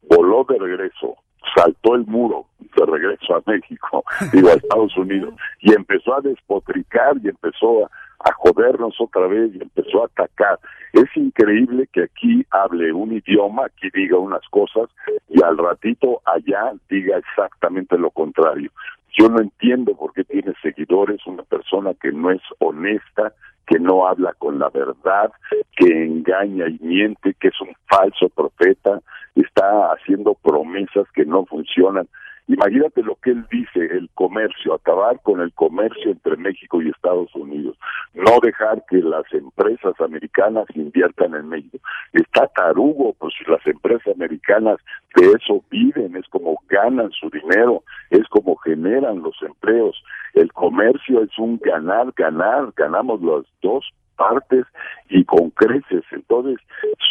voló de regreso, saltó el muro de regreso a México, digo a Estados Unidos, y empezó a despotricar y empezó a, a jodernos otra vez y empezó a atacar. Es increíble que aquí hable un idioma, aquí diga unas cosas y al ratito allá diga exactamente lo contrario. Yo no entiendo por qué tiene seguidores una persona que no es honesta, que no habla con la verdad, que engaña y miente, que es un falso profeta, está haciendo promesas que no funcionan. Imagínate lo que él dice, el comercio, acabar con el comercio entre México y Estados Unidos, no dejar que las empresas americanas inviertan en México. Está tarugo, pues las empresas americanas de eso viven, es como ganan su dinero, es como generan los empleos. El comercio es un ganar, ganar, ganamos las dos partes y con creces. Entonces,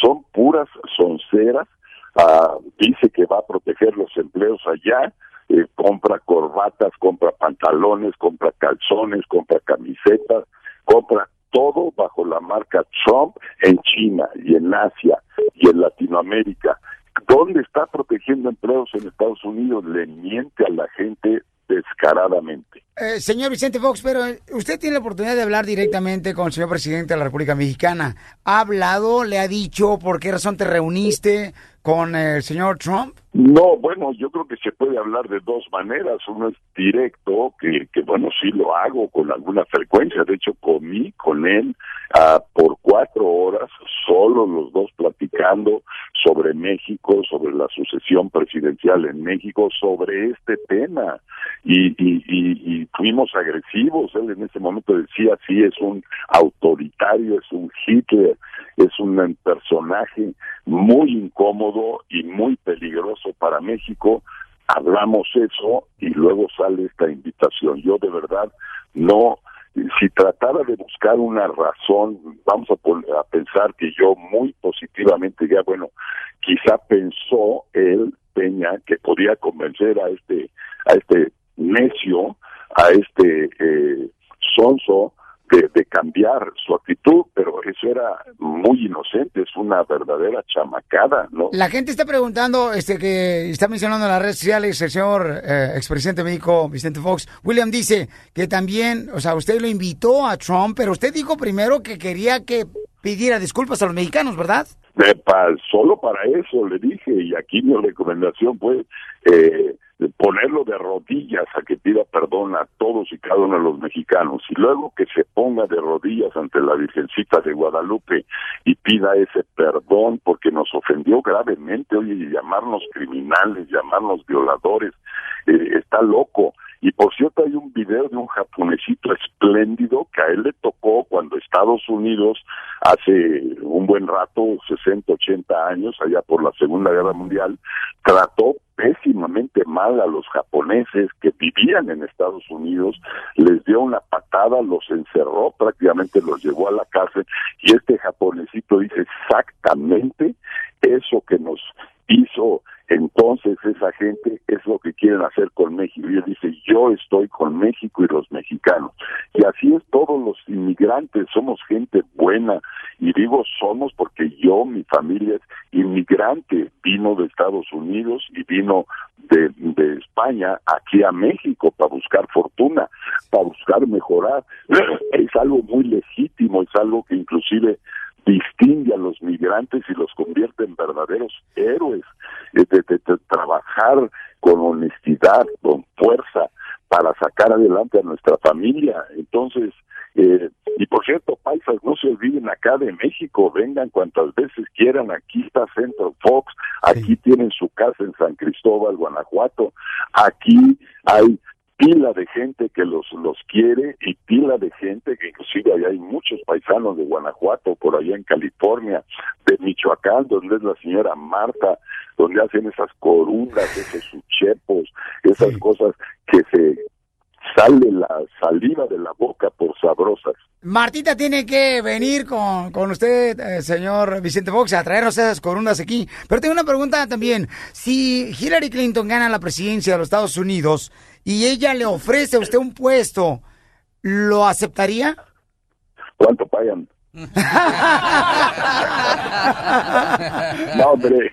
son puras sonceras Uh, dice que va a proteger los empleos allá, eh, compra corbatas, compra pantalones, compra calzones, compra camisetas, compra todo bajo la marca Trump en China y en Asia y en Latinoamérica. ¿Dónde está protegiendo empleos en Estados Unidos? Le miente a la gente descaradamente. Eh, señor Vicente Fox, pero usted tiene la oportunidad de hablar directamente con el señor presidente de la República Mexicana. ¿Ha hablado? ¿Le ha dicho por qué razón te reuniste con el señor Trump? No, bueno, yo creo que se puede hablar de dos maneras. Uno es directo, que, bueno, sí lo hago con alguna frecuencia. De hecho, comí con él uh, por cuatro horas, solo los dos platicando sobre México, sobre la sucesión presidencial en México, sobre este tema. Y, y, y fuimos agresivos. Él en ese momento decía, sí, es un autoritario, es un Hitler, es un personaje muy incómodo y muy peligroso para México, hablamos eso y luego sale esta invitación. Yo de verdad no, si tratara de buscar una razón, vamos a, a pensar que yo muy positivamente ya, bueno, quizá pensó él, Peña, que podía convencer a este, a este necio, a este eh, sonso, de, de, cambiar su actitud, pero eso era muy inocente, es una verdadera chamacada, ¿no? La gente está preguntando, este que está mencionando en las redes sociales, el señor eh, expresidente de Vicente Fox, William dice que también, o sea, usted lo invitó a Trump, pero usted dijo primero que quería que pidiera disculpas a los mexicanos, ¿verdad? De pa- solo para eso le dije, y aquí mi recomendación fue eh, ponerlo de rodillas a que pida perdón a todos y cada uno de los mexicanos, y luego que se ponga de rodillas ante la Virgencita de Guadalupe y pida ese perdón porque nos ofendió gravemente, oye, llamarnos criminales, llamarnos violadores, eh, está loco. Y por cierto, hay un video de un japonesito espléndido que a él le tocó cuando Estados Unidos, hace un buen rato, 60, 80 años, allá por la Segunda Guerra Mundial, trató pésimamente mal a los japoneses que vivían en Estados Unidos, les dio una patada, los encerró, prácticamente los llevó a la cárcel, y este japonesito dice exactamente eso que nos hizo entonces esa gente es lo que quieren hacer con México. Y él dice, yo estoy con México y los mexicanos. Y así es todos los inmigrantes, somos gente buena. Y digo somos porque yo, mi familia es inmigrante, vino de Estados Unidos y vino de, de España aquí a México para buscar fortuna, para buscar mejorar. Es algo muy legítimo, es algo que inclusive distingue a los migrantes y los convierte en verdaderos héroes, de, de- de trabajar con honestidad, con fuerza, para sacar adelante a nuestra familia. Entonces, eh, y por cierto, paisas, no se olviden acá de México, vengan cuantas veces quieran, aquí está Central Fox, aquí tienen su casa en San Cristóbal, Guanajuato, aquí hay pila de gente que los los quiere y pila de gente que inclusive allá hay muchos paisanos de Guanajuato, por allá en California, de Michoacán, donde es la señora Marta, donde hacen esas corundas, esos uchepos, esas cosas que se sale la saliva de la boca por sabrosas. Martita tiene que venir con, con usted, eh, señor Vicente Fox, a traernos esas corundas aquí. Pero tengo una pregunta también. Si Hillary Clinton gana la presidencia de los Estados Unidos y ella le ofrece a usted un puesto, ¿lo aceptaría? ¿Cuánto pagan? No, hombre,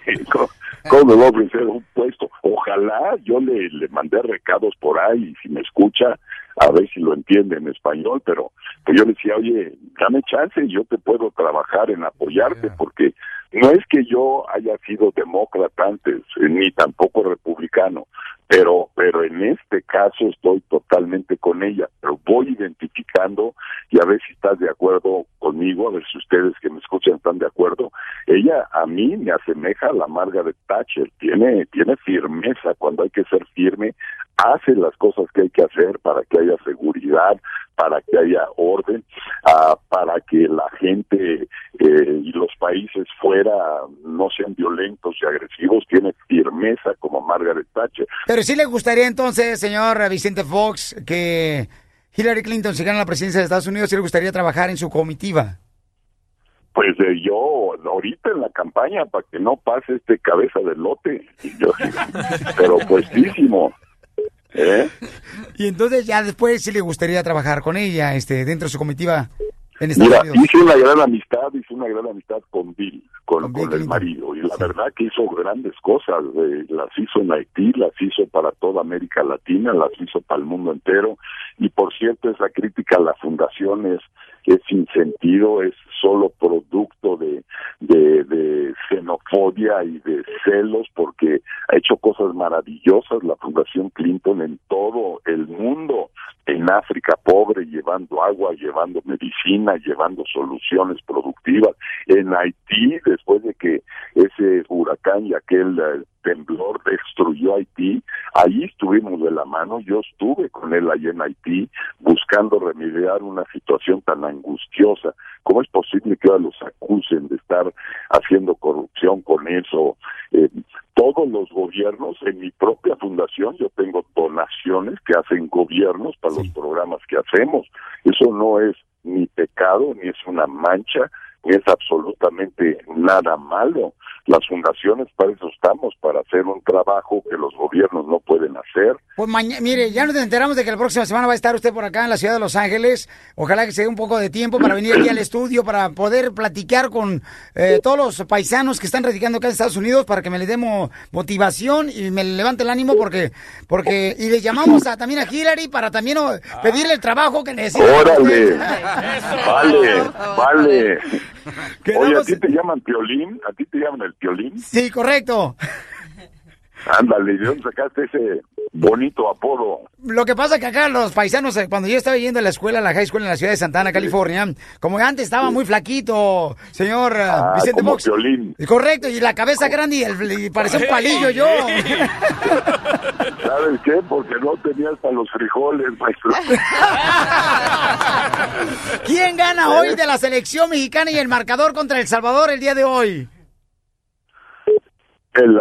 ¿cómo, me voy a ofrecer un puesto? Ojalá yo le, le mandé recados por ahí, y si me escucha, a ver si lo entiende en español, pero pues yo le decía, oye, dame chance, yo te puedo trabajar en apoyarte, porque no es que yo haya sido demócrata antes, eh, ni tampoco republicano, pero pero en este caso estoy totalmente con ella, pero voy identificando y a ver si estás de acuerdo conmigo, a ver si ustedes que me escuchan están de acuerdo. Ella a mí me asemeja a la Margaret Thatcher, tiene tiene firmeza cuando hay que ser firme, hace las cosas que hay que hacer para que haya seguridad, para que haya orden, ah, para que la gente eh, y los países fuera no sean violentos y agresivos, tiene firmeza como Margaret Thatcher. Pero sí le gustaría entonces, señor Vicente Fox, que Hillary Clinton se gana la presidencia de Estados Unidos, sí le gustaría trabajar en su comitiva. Pues eh, yo ahorita en la campaña para que no pase este cabeza de lote, yo, pero puestísimo. ¿Eh? Y entonces ya después sí le gustaría trabajar con ella, este, dentro de su comitiva en Estados Mira, Unidos. hice una gran amistad, hice una gran amistad con Bill, con, con el marido, y la verdad que hizo grandes cosas, eh, las hizo en Haití, las hizo para toda América Latina, las hizo para el mundo entero, y por cierto esa crítica a la fundación es, sin sentido, es solo producto de xenofobia y de celos, porque ha hecho cosas maravillosas la Fundación Clinton en todo el mundo, en África pobre, llevando agua, llevando medicina, llevando soluciones productivas. En Haití, después de que ese huracán y aquel eh, temblor destruyó Haití, ahí estuvimos de la mano, yo estuve con él allí en Haití buscando remediar una situación tan angustiosa. ¿Cómo es posible que ahora los acusen de estar haciendo corrupción con eso? Eh, todos los gobiernos, en mi propia fundación, yo tengo donaciones que hacen gobiernos para los programas que hacemos. Eso no es ni pecado, ni es una mancha, ni es absolutamente nada malo. Las fundaciones para eso estamos, para hacer un trabajo que los gobiernos no pueden hacer. Pues mañana, mire, ya nos enteramos de que la próxima semana va a estar usted por acá en la ciudad de Los Ángeles. Ojalá que se dé un poco de tiempo para venir aquí al estudio, para poder platicar con eh, todos los paisanos que están radicando acá en Estados Unidos, para que me le demos motivación y me levante el ánimo, porque, porque, y le llamamos a, también a Hillary para también oh, pedirle el trabajo que necesita. Órale, vale, vale. Oye, ¿a ti te llaman Piolín? ¿A ti te llaman el Piolín? Sí, correcto. Ándale, ¿de dónde sacaste ese bonito apodo? Lo que pasa que acá los paisanos, eh, cuando yo estaba yendo a la escuela, a la high school en la ciudad de Santana, California, como antes estaba muy flaquito, señor eh, Ah, Vicente como Fox. Piolín. Correcto, y la cabeza grande y, el, y parecía un palillo yo. ¿Sabes qué? Porque no tenías para los frijoles, maestro. ¿Quién gana hoy de la selección mexicana y el marcador contra El Salvador el día de hoy? El-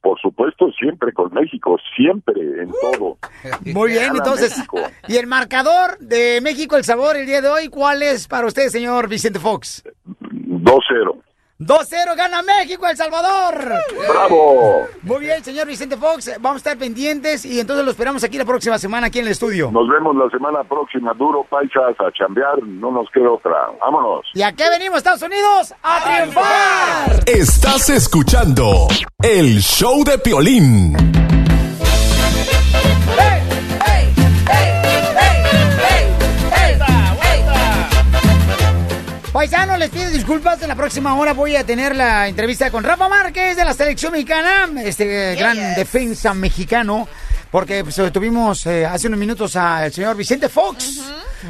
por supuesto, siempre con México, siempre, en todo. Muy bien, Gana entonces. México. ¿Y el marcador de México El Sabor el día de hoy cuál es para usted, señor Vicente Fox? 2-0. 2-0 gana México El Salvador. ¡Bravo! Muy bien, señor Vicente Fox, vamos a estar pendientes y entonces lo esperamos aquí la próxima semana aquí en el estudio. Nos vemos la semana próxima, duro, paisas, a chambear, no nos queda otra. Vámonos. ¿Y a qué venimos, Estados Unidos? ¡A triunfar! Estás escuchando el show de Piolín. Paisano, les pido disculpas. En la próxima hora voy a tener la entrevista con Rafa Márquez de la selección mexicana, este gran defensa mexicano. Porque pues, tuvimos eh, hace unos minutos al señor Vicente Fox.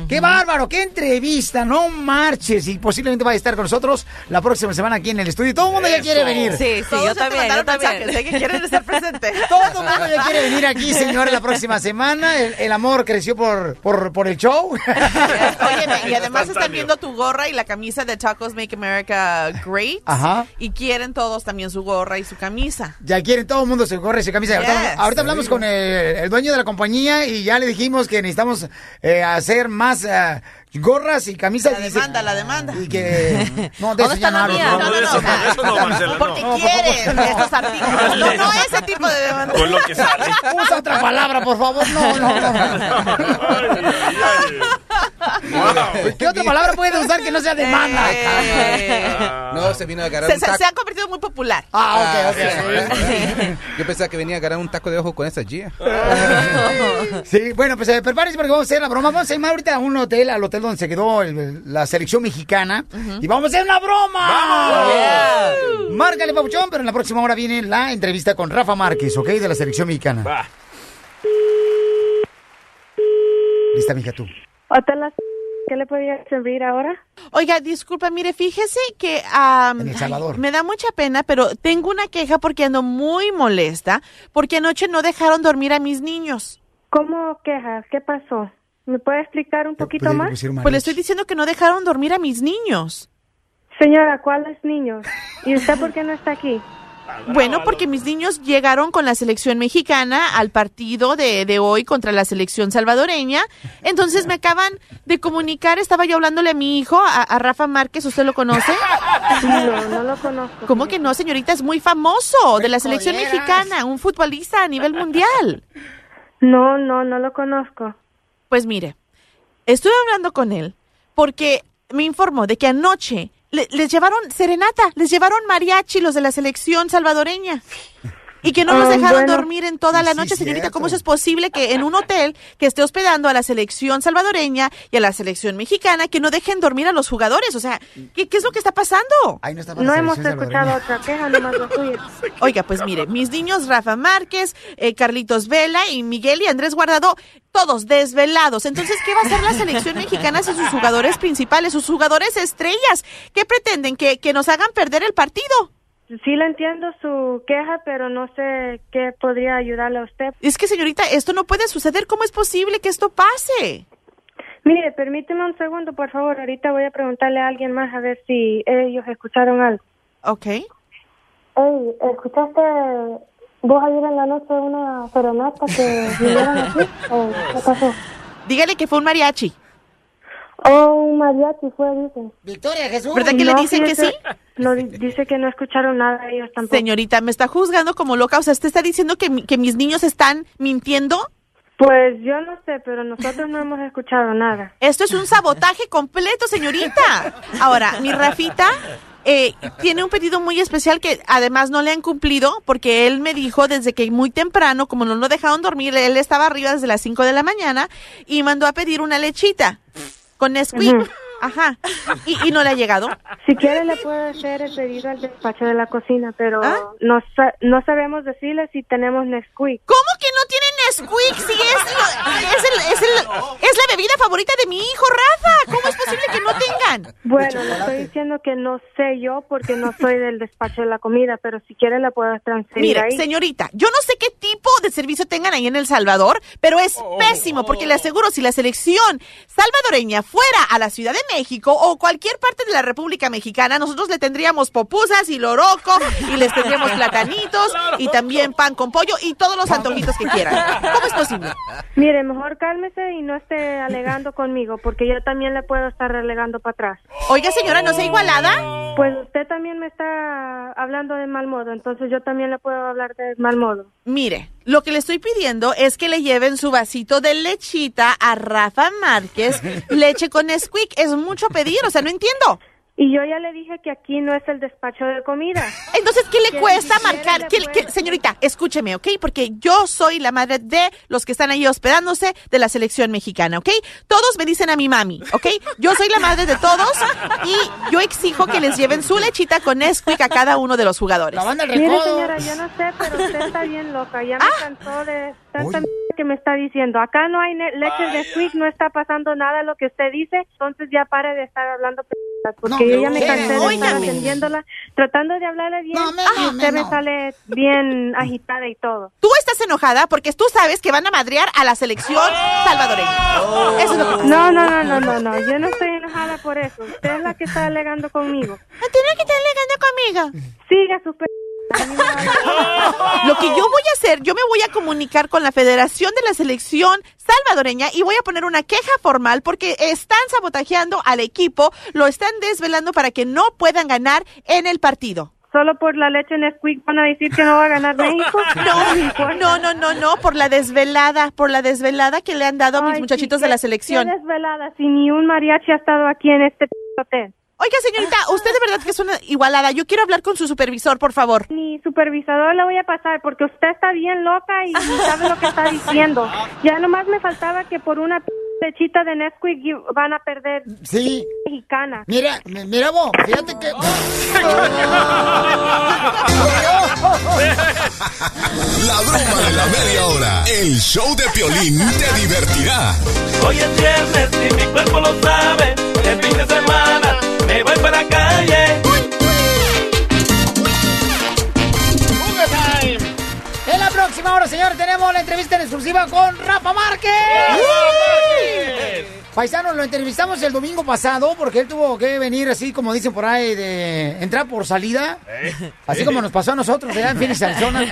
¡Qué bárbaro! ¡Qué entrevista! No marches. Y posiblemente va a estar con nosotros la próxima semana aquí en el estudio. Todo el mundo ya quiere venir. Sí, sí, yo también, yo también. Sé que quieren estar presentes. Todo el mundo ya quiere venir aquí, señor, la próxima semana. El, el amor creció por, por, por el show. Oye, y además están viendo tu gorra y la camisa de Tacos Make America Great. Ajá. Y quieren todos también su gorra y su camisa. Ya quieren, todo el mundo se corre, se camisa. Ahorita, ahorita hablamos con el, el dueño de la compañía y ya le dijimos que necesitamos eh, hacer más eh, gorras y camisas. La y dice- demanda, la demanda. Y que... No, de ¿Dónde eso ya la hablo, No, no, no. o sea, Eso no, Marcela, no. Porque No, favor. estos artículos. No, no ese tipo de demanda. Con lo que sale. Usa otra palabra, por favor. No, no, no. ¿Qué otra palabra puede usar que no sea demanda? No, se vino a agarrar Se, un se- taco. se han convertido muy popular. Ah, ok, ok. sí. Yo pensaba que venía a agarrar un taco de ojo con esa Gia. Sí, bueno, pues eh, prepárense porque vamos a hacer la broma. Vamos a ir ahorita a un hotel, al hotel donde se quedó el- la selección mexicana. Y vamos a hacer una broma. Márcale, Papuchón, pero en la próxima hora viene la entrevista con Rafa Márquez, ¿ok? De la selección mexicana. Lista, mija, tú. Hotel, ¿qué le podía servir ahora? Oiga, disculpa, mire, fíjese que am, En El Salvador. ay, me da mucha pena, pero tengo una queja porque ando muy molesta porque anoche no dejaron dormir a mis niños. ¿Cómo quejas? ¿Qué pasó? ¿Me puede explicar un poquito más? Pues le estoy diciendo que no dejaron dormir a mis niños. Señora, ¿cuáles niños? ¿Y usted por qué no está aquí? Bueno, porque mis niños llegaron con la selección mexicana al partido de, de hoy contra la selección salvadoreña. Entonces me acaban de comunicar, estaba yo hablándole a mi hijo, a, a Rafa Márquez, ¿usted lo conoce? No, no lo conozco. ¿Cómo que no, señorita? Es muy famoso, de la selección mexicana, un futbolista a nivel mundial. No, no, no lo conozco. Pues mire, estuve hablando con él porque me informó de que anoche le- les llevaron serenata, les llevaron mariachi los de la selección salvadoreña. Y que no nos Ah, dejaron bueno. dormir en toda la noche, sí, señorita. cierto. ¿Cómo eso es posible que en un hotel que esté hospedando a la selección salvadoreña y a la selección mexicana, que no dejen dormir a los jugadores? O sea, ¿qué, qué es lo que está pasando? No hemos escuchado otra queja, nomás suya. Oiga, pues mire, mis niños Rafa Márquez, eh, Carlitos Vela y Miguel y Andrés Guardado, todos desvelados. Entonces, ¿qué va a hacer la selección mexicana sin sus jugadores principales, sus jugadores estrellas? ¿Qué pretenden? ¿Que, que nos hagan perder el partido? Sí le entiendo su queja, pero no sé qué podría ayudarle a usted. Es que, señorita, esto no puede suceder. ¿Cómo es posible que esto pase? Mire, permíteme un segundo, por favor. Ahorita voy a preguntarle a alguien más a ver si ellos escucharon algo. Ok. Ey, ¿escuchaste vos ayer en la noche una serenata que vinieron aquí? ¿O qué pasó? Dígale que fue un mariachi. Oh, un mariachi fue, dicen. Victoria Jesús. ¿Verdad que le dicen que sí? No, di- dice que no escucharon nada ellos tampoco. Señorita, me está juzgando como loca. O sea, ¿usted está diciendo que, mi- que mis niños están mintiendo? Pues yo no sé, pero nosotros no hemos escuchado nada. Esto es un sabotaje completo, señorita. Ahora, mi Rafita eh, tiene un pedido muy especial que además no le han cumplido porque él me dijo desde que muy temprano, como no lo dejaron dormir, él estaba arriba desde las 5 de la mañana y mandó a pedir una lechita con Nesquik. Ajá. ¿Y, y no le ha llegado? Si quiere le puedo hacer el pedido al despacho de la cocina, pero ¿Ah? no, sa- no sabemos decirle si tenemos Nesquik. ¿Cómo que no tienen Nesquik si es, lo- es, el- es, el- es la bebida favorita de mi hijo, Rafa? ¿Cómo es posible que no tengan? Bueno, le estoy diciendo que no sé yo porque no soy del despacho de la comida, pero si quiere le puedo transferir Mire, ahí. señorita, yo no sé qué tipo de servicio tengan ahí en El Salvador, pero es pésimo porque le aseguro si la selección salvadoreña fuera a la Ciudad de México o cualquier parte de la República Mexicana, nosotros le tendríamos popusas y loroco y les tendríamos platanitos y también pan con pollo y todos los antojitos que quieran. ¿Cómo es posible? Mire, mejor cálmese y no esté alegando conmigo porque yo también le puedo estar alegando para atrás. Oiga, señora, ¿no sea igualada? Pues usted también me está hablando de mal modo, entonces yo también le puedo hablar de mal modo. Mire, lo que le estoy pidiendo es que le lleven su vasito de lechita a Rafa Márquez, leche con Nesquik. Es mucho pedir, o sea, no entiendo. Y yo ya le dije que aquí no es el despacho de comida. Entonces, ¿qué le Que cuesta marcar? ¿Qué le- qué- señorita, escúcheme, ¿ok? Porque yo soy la madre de los que están ahí hospedándose de la selección mexicana, ¿ok? Todos me dicen a mi mami, ¿ok? Yo soy la madre de todos y yo exijo que les lleven su lechita con Nesquik a cada uno de los jugadores. Mire, señora, yo no sé, pero usted está bien loca. Ya me Ah. cansó de tanta que me está diciendo. Acá no hay leche de Squeak, no está pasando nada lo que usted dice. Entonces ya pare de estar hablando porque No, yo ya me cansé de estar atendiéndola, tratando de hablarle bien. No, me- y usted me- me no. sale bien agitada y todo. Tú estás enojada porque tú sabes que van a madrear a la selección salvadoreña. Eso es lo que pasa. No, no, no, no, no, no. Yo no estoy enojada por eso. Usted es la que está alegando conmigo. No tiene que estar alegando conmigo. Siga su. Lo que yo voy a hacer, yo me voy a comunicar con la Federación de la Selección Salvadoreña y voy a poner una queja formal porque están sabotajeando al equipo, lo están desvelando para que no puedan ganar en el partido. Solo por la leche Nesquik van a decir que no va a ganar México. No, no, no, no, no, por la desvelada, por la desvelada que le han dado a mis muchachitos de la selección. desvelada, si ni un mariachi ha estado aquí en este hotel. Oiga, señorita, usted de verdad que es una igualada. Yo quiero hablar con su supervisor, por favor. Ni supervisador le voy a pasar porque usted está bien loca y sabe lo que está diciendo. Ya nomás me faltaba que por una p- lechita de Nesquik y- van a perder Sí. mexicana. Mira, mi- mira vos, fíjate que... La broma de la media hora. El show de Piolín te divertirá. Hoy es viernes y mi cuerpo lo sabe. El fin de semana me voy para la calle. Próxima hora, señores, tenemos la entrevista en exclusiva con Rafa Márquez. Paisanos, lo entrevistamos el domingo pasado porque él tuvo que venir así, como dicen por ahí, de entrar por salida. Así como nos pasó a nosotros allá en Phoenix, Arizona.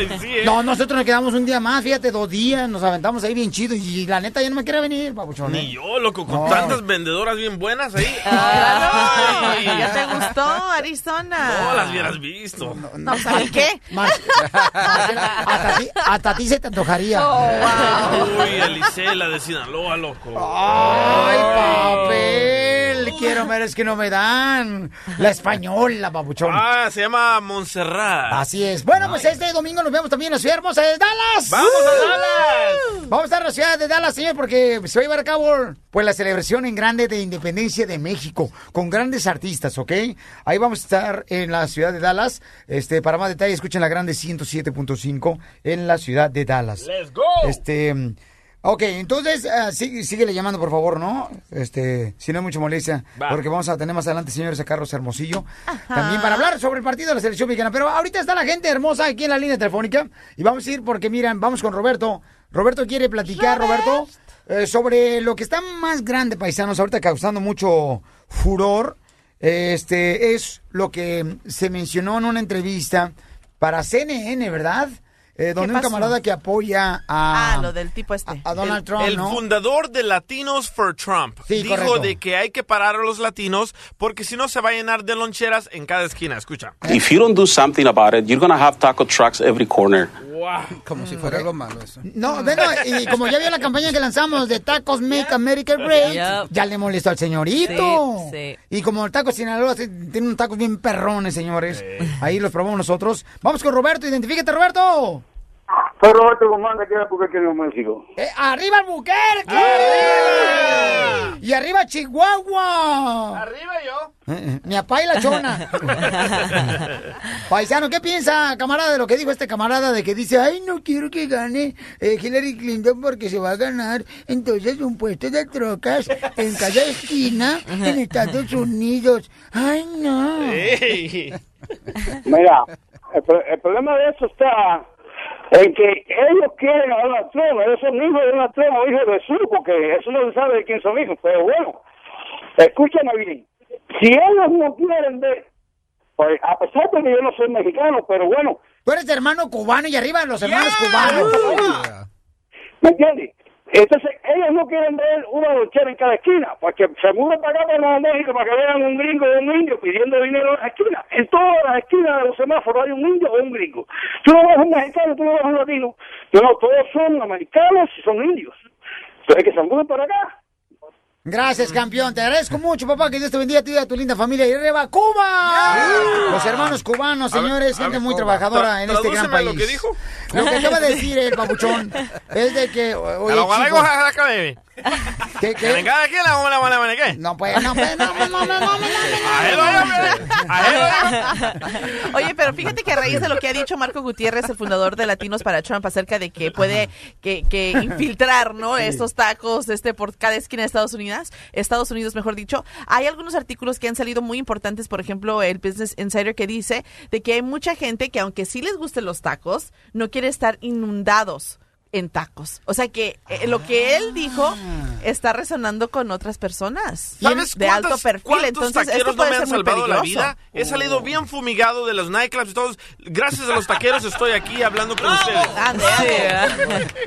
Sí, ¿eh? No, nosotros nos quedamos un día más, fíjate, dos días, nos aventamos ahí bien chido y la neta ya no me quiere venir, papuchón. ¿eh? Ni yo, loco, con No. tantas vendedoras bien buenas ahí. Ay, ya te gustó, Arizona. No las hubieras visto. No, ¿sabes qué? Mar- hasta, ti, hasta ti se te antojaría. Uy, Elisela de Sinaloa, loco. ¡Ay, papel! Quiero ver, es que no me dan. La española, papuchón. Ah, se llama Montserrat. Así es. Bueno, pues este domingo nos vemos también en la ciudad hermosa de Dallas. ¡Vamos a Dallas! Vamos a estar en la ciudad de Dallas, señor, porque se va a llevar a cabo pues la celebración en grande de independencia de México, con grandes artistas, ¿ok? Ahí vamos a estar en la ciudad de Dallas. Este, para más detalles, escuchen la grande 107.5 en la ciudad de Dallas. ¡Let's go! Este. Ok, entonces, ah, sí, síguele llamando, por favor, ¿no? Este, si no hay mucha molestia, Va. porque vamos a tener más adelante, señores, a Carlos Hermosillo, también para hablar sobre el partido de la selección mexicana. Pero ahorita está la gente hermosa aquí en la línea telefónica y vamos a ir porque, miran, vamos con Roberto. Roberto quiere platicar, Roberto, eh, sobre lo que está más grande, paisanos, ahorita causando mucho furor. Este, es lo que se mencionó en una entrevista para CNN, ¿verdad? Eh, donde un camarada que apoya a... Ah, lo del tipo este. a Donald el, Trump, el ¿no? fundador de Latinos for Trump Sí, dijo correcto. de que hay que parar a los latinos porque si no se va a llenar de loncheras en cada esquina. Escucha. If you don't do something about it, you're going to have taco trucks every corner. Como si fuera algo malo eso. No, bueno, y como ya vio la campaña que lanzamos de Tacos Make America Great, Yep. ya le molestó al señorito. Sí, sí. Y como el taco Sinaloa tiene unos tacos bien perrones, señores, ahí los probamos nosotros. Vamos con Roberto, identifícate, Roberto. Soy Roberto Guzmán de aquí de Albuquerque, Nuevo México. Eh, ¡Arriba Albuquerque! Y arriba Chihuahua. Arriba yo. Eh, eh, Mi papá y la chona. Paisano, ¿qué piensa, camarada, de lo que dijo este camarada de que dice, ay, no quiero que gane eh, Hillary Clinton porque se va a ganar entonces un puesto de trocas en cada esquina en Estados Unidos? Ay, no. Mira, el, pro- el problema de eso está en que ellos quieren a Donald Trump, ellos son hijos de Donald Trump o hijos de Jesús, porque eso no se sabe de quién son hijos, pero bueno, escúchame bien, si ellos no quieren ver, pues a pesar de que yo no soy mexicano, pero bueno, Tú eres hermano cubano y arriba los hermanos cubanos. ¿me entiendes? Entonces, ellos no quieren ver una lonchera en cada esquina, porque se mudan para acá, para Nuevo México, para que vean un gringo o un indio pidiendo dinero en las esquinas. En todas las esquinas de los semáforos hay un indio o un gringo. Tú no ves un mexicano, tú no ves un latino. No, todos son americanos y son indios. Entonces, que se mudan para acá. Gracias, campeón. Te agradezco mucho, papá. Que Dios te bendiga a ti y a tu linda familia. ¡Y arriba, Cuba! Los hermanos cubanos, ver, señores, gente ver, muy Cuba. trabajadora Tra- en este gran país. lo que dijo. Lo que acaba de decir el papuchón es de que. Oye, A la guarda, chicos, coja la cabeza. ¿Qué, ¿Que venga de aquí la buena, buena, buena, qué? No, pues, no, pues, no, no, no, no, no, Oye, pero fíjate que a raíz de lo que ha dicho Marco Gutiérrez, el fundador de Latinos para Trump, acerca de que puede que, que infiltrar, ¿no? Estos tacos este por cada esquina de Estados Unidos, Estados Unidos, mejor dicho. Hay algunos artículos que han salido muy importantes, por ejemplo, el Business Insider que dice de que hay mucha gente que aunque sí les gusten los tacos, no quiere estar inundados en tacos. O sea que eh, lo que él dijo está resonando con otras personas ¿Sabes de alto perfil. Entonces, esto no puede me ser han muy salvado la peligroso. vida? He salido bien fumigado de los nightclubs y todos. Gracias a los taqueros estoy aquí hablando con ustedes.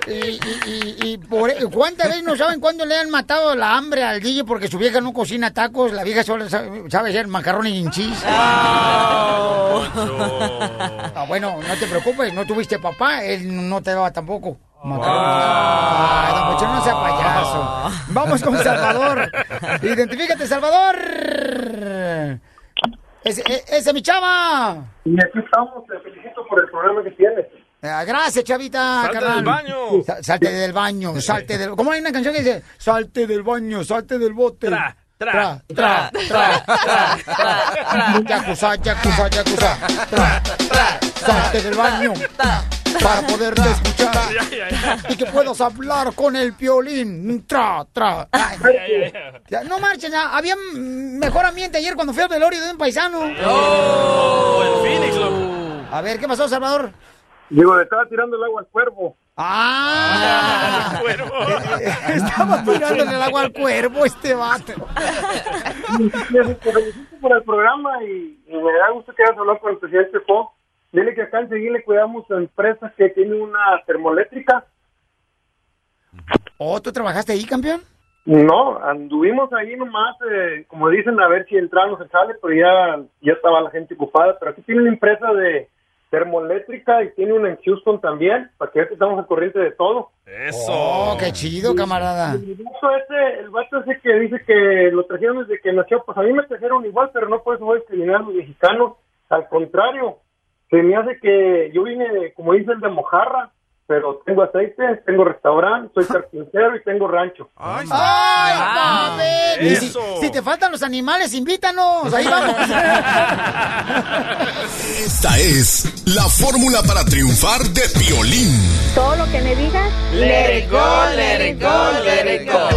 Y, y, y, y por, ¿cuántas veces no saben cuándo le han matado la hambre al DJ porque su vieja no cocina tacos? La vieja solo sabe, sabe hacer macarrones y cheese. Ah, bueno, no te preocupes, no tuviste papá, él no te daba tampoco. Ay, don Pocho, no sea payaso. Vamos con Salvador. Identifícate, Salvador. Ese, e- ese es mi chava. Y aquí estamos, te felicito por el programa que tienes. Ah, Gracias, chavita. Salte carnal. del baño. Sa- salte del baño, salte del... ¿Cómo hay una canción que dice? Salte del baño, salte del bote. Tra, tra, tra, tra, tra, tra. Yakuza, yakuza, yakuza. Tra, tra. Salte del baño para poderte escuchar y que puedas hablar con el violín. Tra, tra. Ay, ya, No marchen, ya. había mejor ambiente ayer cuando fui al velorio de un paisano. Oh, el Phoenix, A ver, ¿qué pasó, Salvador? Digo, le estaba tirando el agua al cuervo. ¡Ah! Estaba tirándole el agua al cuervo este vato. Felicito por el programa y, y me da gusto que hayas hablado con el presidente Fox. Dile que acá enseguida le cuidamos a empresas que tienen una termoeléctrica. ¿Oh, tú trabajaste ahí, campeón? No, anduvimos ahí nomás, eh, como dicen, a ver si entramos o se sale, pero ya, ya estaba la gente ocupada. Pero aquí tiene una empresa de termoeléctrica y tiene una en Houston también, para que estamos al corriente de todo. Eso. Oh, qué chido, camarada. El vato ese, el vato ese que dice que lo trajeron desde que nació, pues a mí me trajeron igual, pero no por eso voy a discriminar a los mexicanos. Al contrario, se me hace que yo vine, como dice el de mojarra, pero tengo aceite, tengo restaurante, soy carpintero y tengo rancho. ¡Ay, papi! Y si, te faltan los animales, invítanos. Ahí vamos. Esta es la fórmula para triunfar de violín. Todo lo que me digas. Let it go, let it go, let it go.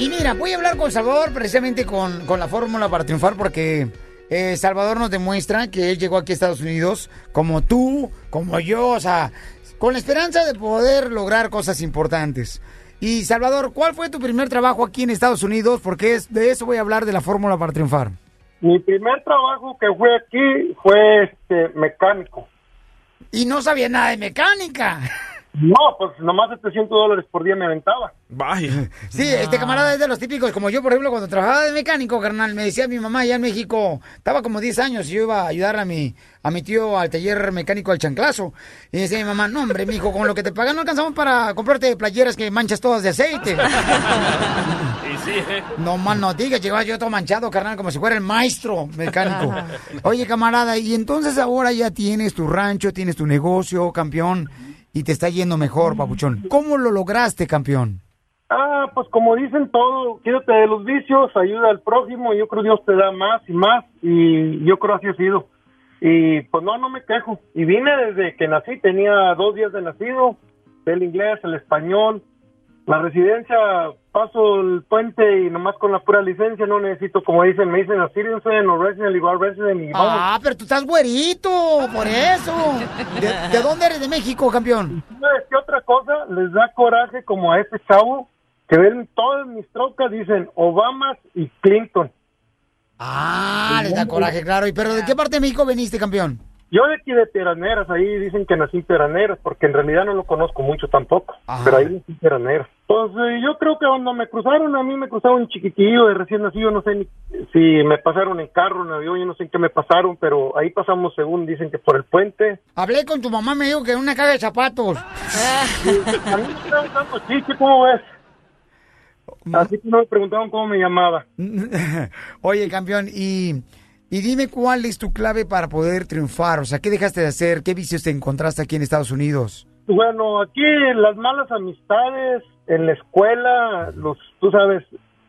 Y mira, voy a hablar con Salvador precisamente con, con la fórmula para triunfar porque eh, Salvador nos demuestra que él llegó aquí a Estados Unidos como tú, como yo, o sea, con la esperanza de poder lograr cosas importantes. Y Salvador, ¿cuál fue tu primer trabajo aquí en Estados Unidos? Porque es, de eso voy a hablar de la fórmula para triunfar. Mi primer trabajo que fue aquí fue este mecánico. Y no sabía nada de mecánica. No, pues nomás 700 dólares por día me aventaba. Vaya. Sí, este camarada es de los típicos, como yo, por ejemplo, cuando trabajaba de mecánico, carnal, me decía mi mamá allá en México, estaba como 10 años y yo iba a ayudar a mi, a mi tío al taller mecánico al chanclazo. Y decía mi mamá, no hombre, mijo, con lo que te pagan no alcanzamos para comprarte playeras que manchas todas de aceite. Y sí, ¿eh? No más no digas, llegaba yo todo manchado, carnal, como si fuera el maestro mecánico. Oye, camarada, y entonces ahora ya tienes tu rancho, tienes tu negocio, campeón. Y te está yendo mejor, papuchón. ¿Cómo lo lograste, campeón? Ah, pues como dicen todo, quédate de los vicios, ayuda al prójimo, y yo creo que Dios te da más y más, y yo creo así ha sido. Y pues no, no me quejo. Y vine desde que nací, tenía dos días de nacido, el inglés, el español, la residencia, paso el puente y nomás con la pura licencia, no necesito, como dicen, me dicen a citizen o resident, igual resident, y vamos. Ah, pero tú estás güerito, por eso. ¿De, de dónde eres de México, campeón? ¿Sabes qué otra cosa? Les da coraje como a este chavo que ven todas mis trocas, dicen Obama y Clinton. Ah, les da coraje, claro. ¿Y pero de qué parte de México veniste, campeón? Yo de aquí de Peraneras, ahí dicen que nací en Peraneras, porque en realidad no lo conozco mucho tampoco, pero ahí nací en Peraneras. Pues eh, yo creo que cuando me cruzaron, a mí me cruzaron chiquitillo de recién nacido, no sé ni si me pasaron en carro, en avión, yo no sé en qué me pasaron, pero ahí pasamos según dicen que por el puente. Hablé con tu mamá, me dijo que en una caja de zapatos. A mí me dando chiste, ¿cómo ves? Así que no me preguntaron cómo me llamaba. Oye, campeón, y, y dime cuál es tu clave para poder triunfar. O sea, ¿qué dejaste de hacer? ¿Qué vicios te encontraste aquí en Estados Unidos? Bueno, aquí las malas amistades, en la escuela, los, tú sabes,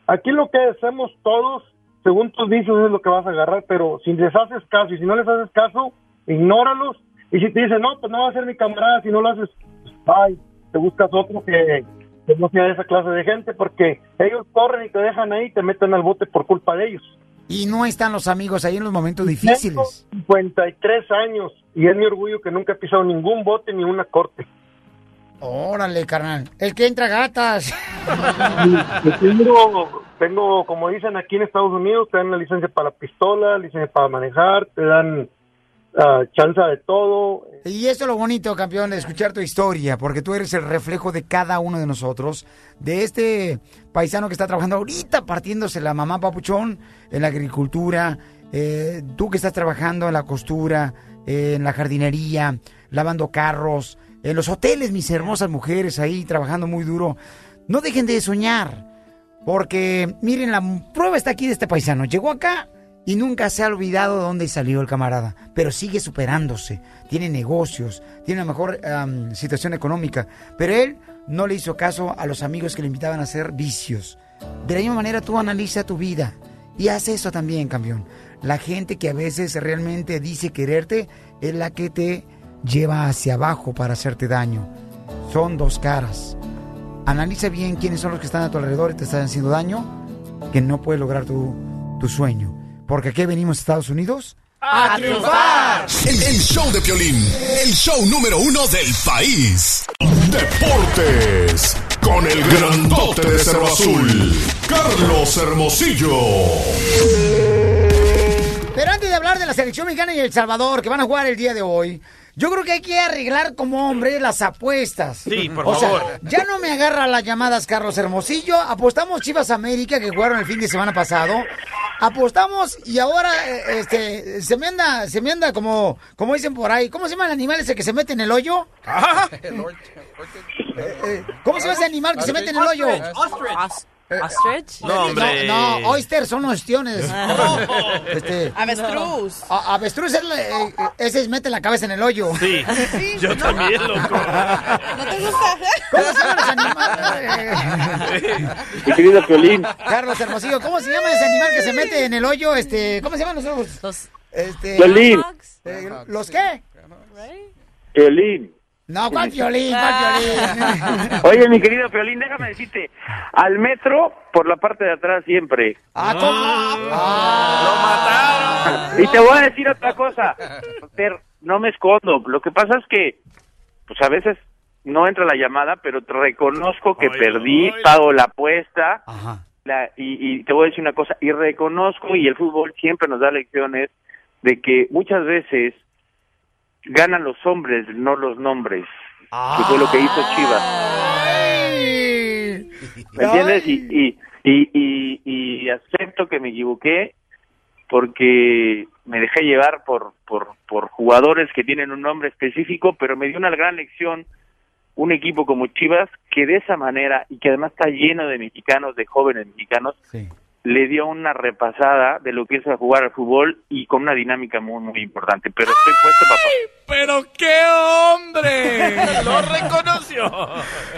aquí lo que hacemos todos, según tus vicios es lo que vas a agarrar, pero si les haces caso y si no les haces caso, ignóralos. Y si te dicen, no, pues no va a ser mi camarada, si no lo haces, pues, ay, te buscas otro que, que no sea esa clase de gente, porque ellos corren y te dejan ahí y te meten al bote por culpa de ellos. Y no están los amigos ahí en los momentos difíciles. Tengo 53 años y es mi orgullo que nunca he pisado ningún bote ni una corte. Órale, carnal. El que entra gatas. Tengo, tengo, como dicen aquí en Estados Unidos, te dan la licencia para la pistola, licencia para manejar, te dan ah, chance de todo. Y eso es lo bonito, campeón, de escuchar tu historia, porque tú eres el reflejo de cada uno de nosotros, de este paisano que está trabajando ahorita partiéndose la mamá papuchón en la agricultura, eh, tú que estás trabajando en la costura, en la jardinería, lavando carros, en los hoteles, mis hermosas mujeres ahí trabajando muy duro. No dejen de soñar, porque miren, la prueba está aquí de este paisano. Llegó acá y nunca se ha olvidado de dónde salió el camarada, pero sigue superándose, tiene negocios, tiene una mejor situación económica, pero él no le hizo caso a los amigos que le invitaban a hacer vicios. De la misma manera tú analiza tu vida y haz eso también, campeón. La gente que a veces realmente dice quererte es la que te lleva hacia abajo para hacerte daño. Son dos caras. Analiza bien quiénes son los que están a tu alrededor y te están haciendo daño, que no puedes lograr tu sueño. Porque aquí venimos a Estados Unidos ¡A triunfar! El, el show de Piolín, el show número uno del país. Deportes, con el grandote de Cerro Azul, Carlos Hermosillo. Pero antes de hablar de la selección mexicana y El Salvador, que van a jugar el día de hoy, yo creo que hay que arreglar como hombre las apuestas. Sí, por o sea, favor. ya no me agarra las llamadas Carlos Hermosillo. Apostamos Chivas América, que jugaron el fin de semana pasado. Apostamos y ahora eh, este se me anda, se me anda como, como dicen por ahí. ¿Cómo se llama el animal ese que se mete en el hoyo? Eh, ¿Cómo se llama ese animal que se mete en el hoyo? Os- ¿Ostrich? No, hombre. No, no, oysters son ostiones. Este, Avestruz. a- avestruz es la- eh, ese es mete la cabeza en el hoyo. Sí, yo también, loco. ¿No te gusta? ¿Cómo se llaman los animales? Mi querido Piolín, Carlos Hermosillo, ¿cómo se llama ese animal que se mete en el hoyo? Este, ¿cómo se llaman los Los Este, Piolín, eh, ¿Los qué? Piolín. No, ¿cuál violín? ¿Cuál violín? Oye, mi querido Piolín, déjame decirte, al metro, por la parte de atrás siempre. Ah, ¿cómo? Ah. Y te voy a decir otra cosa. No me escondo. Lo que pasa es que, pues a veces no entra la llamada, pero te reconozco que perdí, pago la apuesta. la- y, y te voy a decir una cosa, y reconozco, y el fútbol siempre nos da lecciones, de que muchas veces ganan los hombres, no los nombres. Que fue lo que hizo Chivas. ¿Me entiendes? Y, y, y, y, y acepto que me equivoqué porque me dejé llevar por, por, por jugadores que tienen un nombre específico, pero me dio una gran lección un equipo como Chivas que de esa manera y que además está lleno de mexicanos, de jóvenes mexicanos, le dio una repasada de lo que es a jugar al fútbol y con una dinámica muy, muy importante. Pero estoy puesto, papá. pero qué hombre. Lo reconoció.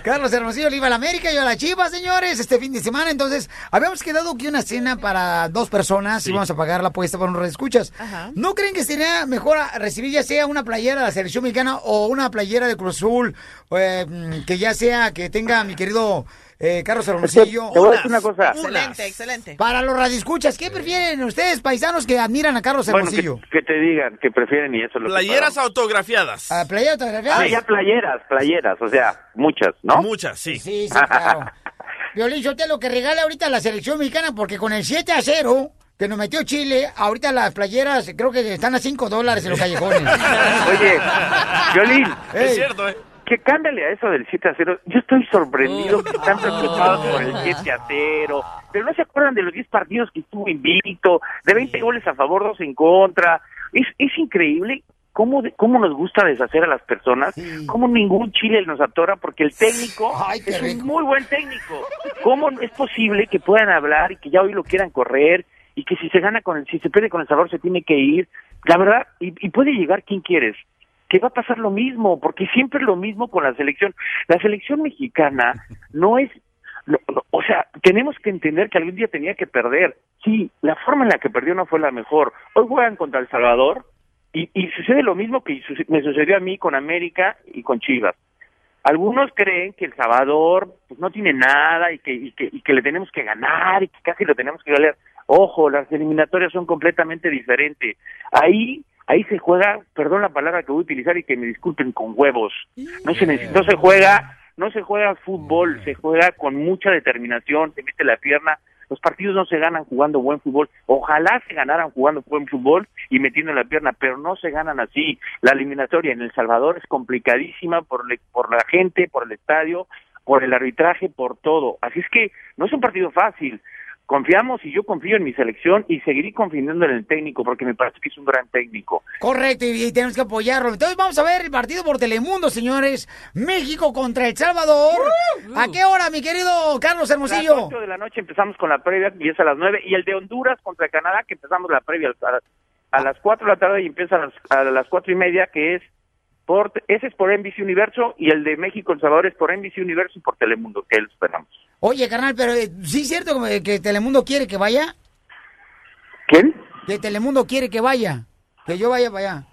Carlos Hermosillo le iba a la América y yo a la Chivas, señores, este fin de semana. Entonces, habíamos quedado que una cena para dos personas y vamos a pagar la apuesta por unos escuchas. ¿No creen que sería mejor a- recibir ya sea una playera de la selección mexicana o una playera de Cruz Azul eh, mm, que ya sea que tenga mi querido eh, Carlos Hermosillo? te voy a decir una cosa. Excelente, excelente. Para los radioescuchas, ¿qué prefieren ustedes, paisanos, que admiran a Carlos Bueno, que, Hermosillo? que te digan que prefieren y eso es lo Playeras autografiadas. ¿A playera autografiada? Ah, ya playeras, playeras, o sea, muchas, ¿no? Muchas, sí. Sí, sí, claro. Violín, yo te lo que regala ahorita la selección mexicana, porque con el 7 a 0 que nos metió Chile, ahorita las playeras creo que están a 5 dólares en los callejones. Oye, Violín. Es cierto, ¿eh? Que cándale a eso del 7 a 0. Yo estoy sorprendido que están preocupados por el 7 a 0. Pero no se acuerdan de los 10 partidos que estuvo invicto, de 20 goles a favor, 2 en contra. Es, es increíble cómo, de- cómo nos gusta deshacer a las personas, cómo ningún Chile nos atora, porque el técnico es un muy buen técnico. ¿Cómo es posible que puedan hablar y que ya hoy lo quieran correr y que si se gana con el, si se pierde con el sabor se tiene que ir? La verdad, y, y puede llegar quien quieres que va a pasar lo mismo, porque siempre es lo mismo con la selección. La selección mexicana no es, no- no, o sea, tenemos que entender que algún día tenía que perder. Sí, la forma en la que perdió no fue la mejor. Hoy juegan contra El Salvador y, y sucede lo mismo que me sucedió a mí con América y con Chivas. Algunos creen que El Salvador pues, no tiene nada y que, y, que, y que le tenemos que ganar y que casi lo tenemos que ganar. Ojo, las eliminatorias son completamente diferentes. Ahí ahí se juega, perdón la palabra que voy a utilizar y que me disculpen, con huevos. No se necesita, no se juega, no se juega fútbol, se juega con mucha determinación, se mete la pierna. Los partidos no se ganan jugando buen fútbol. Ojalá se ganaran jugando buen fútbol y metiendo la pierna, pero no se ganan así. La eliminatoria en El Salvador es complicadísima por, le- por la gente, por el estadio, por el arbitraje, por todo. Así es que no es un partido fácil. Confiamos y yo confío en mi selección y seguiré confiando en el técnico porque me parece que es un gran técnico. Correcto, y, y tenemos que apoyarlo. Entonces vamos a ver el partido por Telemundo, señores. México contra El Salvador. ¿A qué hora, mi querido Carlos A Hermosillo? las 8 de la noche empezamos con la previa y es a las 9. Y el de Honduras contra Canadá, que empezamos la previa a, las- a las 4 de la tarde y empieza a las, a las 4 y media, que es por, ese es por NBC Universo y el de México El Salvador es por NBC Universo y por Telemundo, que lo esperamos. Oye, carnal, pero eh, ¿sí es cierto que, que Telemundo quiere que vaya? ¿Quién? Que Telemundo quiere que vaya. Que yo vaya para allá.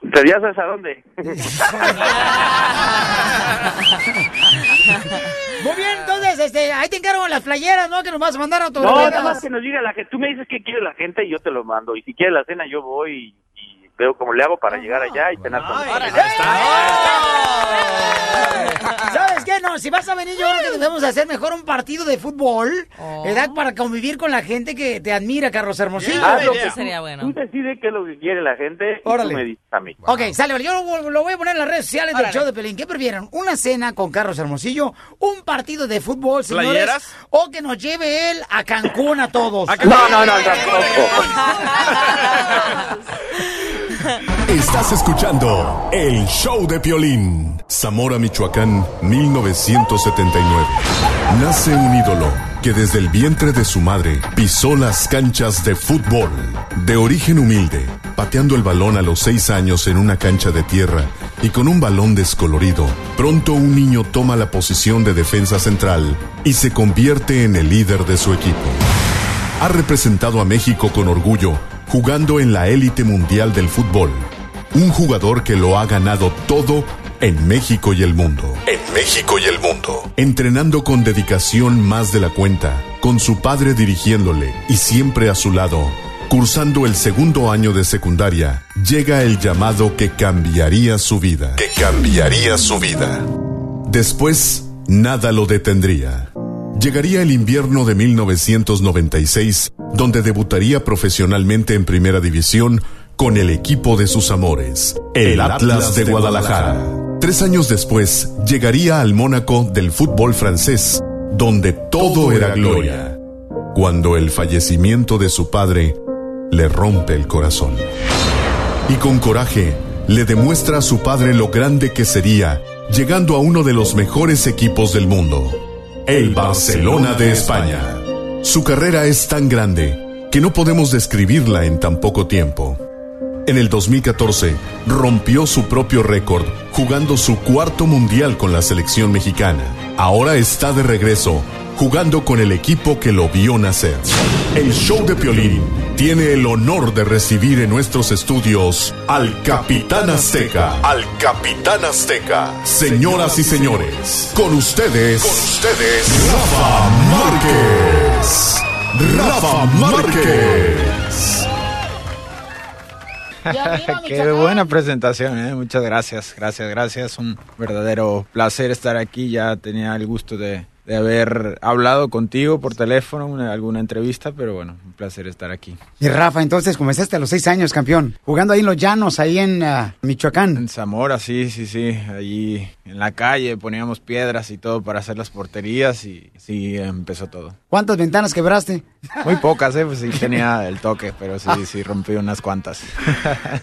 ¿Pero ya sabes a dónde? Muy bien, entonces, este, ahí te encargo las playeras, ¿no? Que nos vas a mandar a No, nada más que nos diga la gente. Tú me dices qué quiere la gente y yo te lo mando. Y si quiere la cena, yo voy veo cómo le hago para llegar allá y cenar con. ¿Sabes qué? No, si vas a venir, yo creo que debemos hacer mejor un partido de fútbol, ¿verdad? Para convivir con la gente que te admira, Carlos Hermosillo. Haz lo que tú- Tú decides qué es lo que quiere la gente y Órale. tú me dices a mí. Ok, sale, yo lo, lo voy a poner en las redes sociales del show de Pelín. ¿Qué prefieren? ¿Una cena con Carlos Hermosillo? ¿Un partido de fútbol, señores? ¿Playeras? ¿O que nos lleve él a Cancún a todos? No, no, no, tampoco. Estás escuchando el show de Piolín. Zamora, Michoacán, 1979. Nace un ídolo que desde el vientre de su madre pisó las canchas de fútbol. De origen humilde, pateando el balón a los seis años en una cancha de tierra y con un balón descolorido, pronto un niño toma la posición de defensa central y se convierte en el líder de su equipo. Ha representado a México con orgullo, jugando en la élite mundial del fútbol. Un jugador que lo ha ganado todo en México y el mundo. En México y el mundo. Entrenando con dedicación más de la cuenta, con su padre dirigiéndole y siempre a su lado. Cursando el segundo año de secundaria, llega el llamado que cambiaría su vida. Que cambiaría su vida. Después, nada lo detendría. Llegaría el invierno de 1996, donde debutaría profesionalmente en Primera División con el equipo de sus amores, el, Atlas, de, Guadalajara. Tres años después, llegaría al Mónaco del fútbol francés, donde todo, era gloria, cuando el fallecimiento de su padre le rompe el corazón. Y con coraje, le demuestra a su padre lo grande que sería, llegando a uno de los mejores equipos del mundo, el Barcelona de España. Su carrera es tan grande que no podemos describirla en tan poco tiempo. En el 2014 rompió su propio récord jugando su cuarto mundial con la selección mexicana. Ahora está de regreso jugando con el equipo que lo vio nacer. El show de Piolín tiene el honor de recibir en nuestros estudios al Capitán Azteca. Al Capitán Azteca. Señoras y señores, con ustedes, con ustedes, Rafa Márquez. Rafa Márquez. Qué buena presentación, ¿eh? muchas gracias, gracias, gracias. Un verdadero placer estar aquí. Ya tenía el gusto de, de haber hablado contigo por teléfono, una, alguna entrevista, pero bueno, un placer estar aquí. Y Rafa, entonces comenzaste a los seis años, campeón, jugando ahí en los llanos, ahí en ah, Michoacán. En Zamora, sí, sí, sí, allí en la calle poníamos piedras y todo para hacer las porterías y sí empezó todo. ¿Cuántas ventanas quebraste? Muy pocas, ¿eh? Pues sí tenía el toque, pero sí, sí rompí unas cuantas.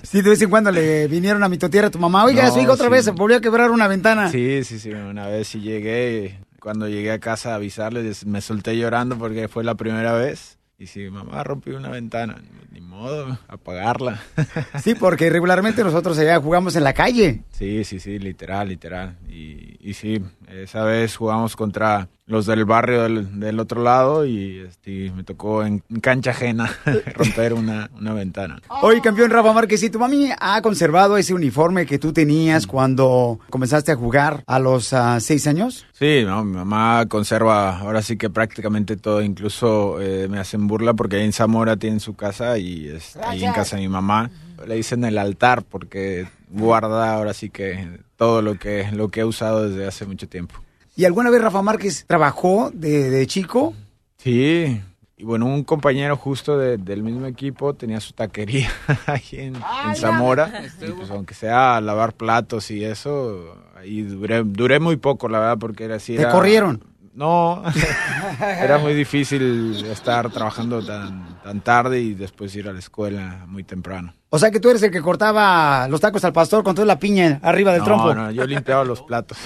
Sí, de vez en cuando le vinieron a mi tierra a tu mamá, oiga, No, su otra sí. vez se volvió a quebrar una ventana. Sí, sí, sí, una vez sí llegué, cuando llegué a casa a avisarles, me solté llorando porque fue la primera vez. Y sí, mamá rompió una ventana, ni modo, apagarla. Sí, porque regularmente nosotros allá jugamos en la calle. Sí, sí, sí, literal, literal. Y, y sí, esa vez jugamos contra los del barrio del, del otro lado y este, me tocó en, cancha ajena romper una, una ventana. Oye, campeón Rafa Márquez, si tu mami ha conservado ese uniforme que tú tenías cuando comenzaste a jugar a los ah, seis años. Sí, no, mi mamá conserva ahora sí que prácticamente todo, incluso eh, me hacen burla porque ahí en Zamora tienen su casa y es, ahí en casa de mi mamá le dicen el altar porque guarda ahora sí que todo lo que, lo que he usado desde hace mucho tiempo. ¿Y alguna vez Rafa Márquez trabajó de, de chico? Sí, y bueno, un compañero justo de- del mismo equipo tenía su taquería ahí en, en Zamora. Y pues aunque sea lavar platos y eso, ahí duré, duré muy poco, la verdad, porque era así. ¿Te era- corrieron? No, era muy difícil estar trabajando tan, tan tarde y después ir a la escuela muy temprano. O sea que tú eres el que cortaba los tacos al pastor con toda la piña arriba del no, trompo. no, yo limpiaba los platos.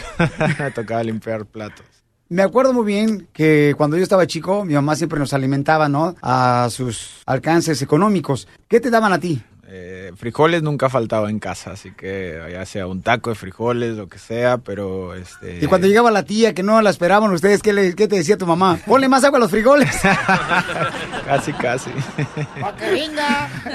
Me tocaba limpiar platos. Me acuerdo muy bien que cuando yo estaba chico, mi mamá siempre nos alimentaba, ¿no? A sus alcances económicos. ¿Qué te daban a ti? Eh, frijoles nunca faltaba en casa, así que ya sea un taco de frijoles, lo que sea, pero este... Y cuando llegaba la tía que no la esperaban ustedes, ¿qué, le- qué te decía tu mamá? Ponle más agua a los frijoles. Casi, casi.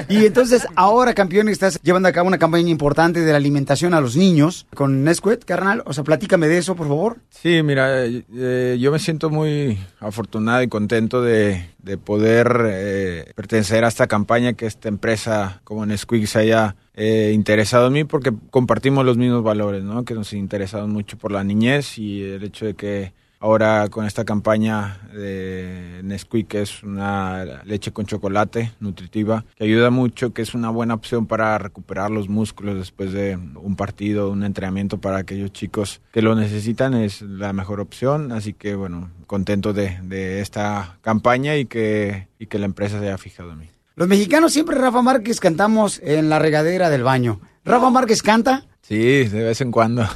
Y entonces, ahora, campeón, estás llevando a cabo una campaña importante de la alimentación a los niños con Nesquik, carnal. O sea, platícame de eso, por favor. Sí, mira, eh, eh, yo me siento muy afortunado y contento de, de poder eh, pertenecer a esta campaña que esta empresa como Nesquik se haya eh, interesado en mí porque compartimos los mismos valores, ¿no? Que nos interesaron mucho por la niñez y el hecho de que ahora con esta campaña de Nesquik, que es una leche con chocolate nutritiva, que ayuda mucho, que es una buena opción para recuperar los músculos después de un partido, un entrenamiento para aquellos chicos que lo necesitan, es la mejor opción. Así que, bueno, contento de, de esta campaña y que, y que la empresa se haya fijado en mí. Los mexicanos siempre, Rafa Márquez, cantamos en la regadera del baño. ¿Rafa Márquez canta? Sí, de vez en cuando.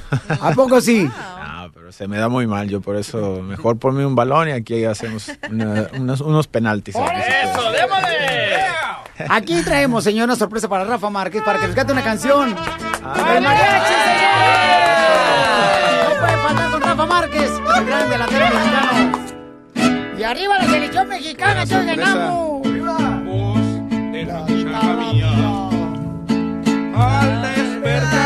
¿A poco sí? No, se me da muy mal, yo por eso mejor ponme un balón y aquí hacemos una- unos, unos penaltis. ver si puedo. Aquí traemos, señor, una sorpresa para Rafa Márquez para que nos cante una canción. ¡El mariachi, señor! No puede faltar con Rafa Márquez, el gran delantero mexicano. Y arriba la selección mexicana, todos ganamos. Al despertar la mañana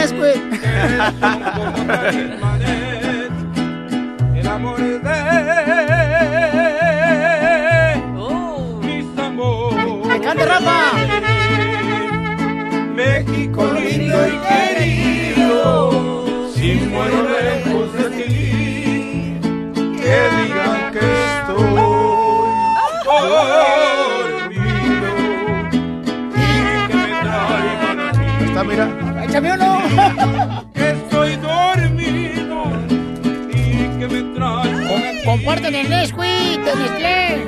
talismanes, el amor ¡Échame uno! Que estoy dormido y que me traigan Comparten el Nesquik de Nestlé.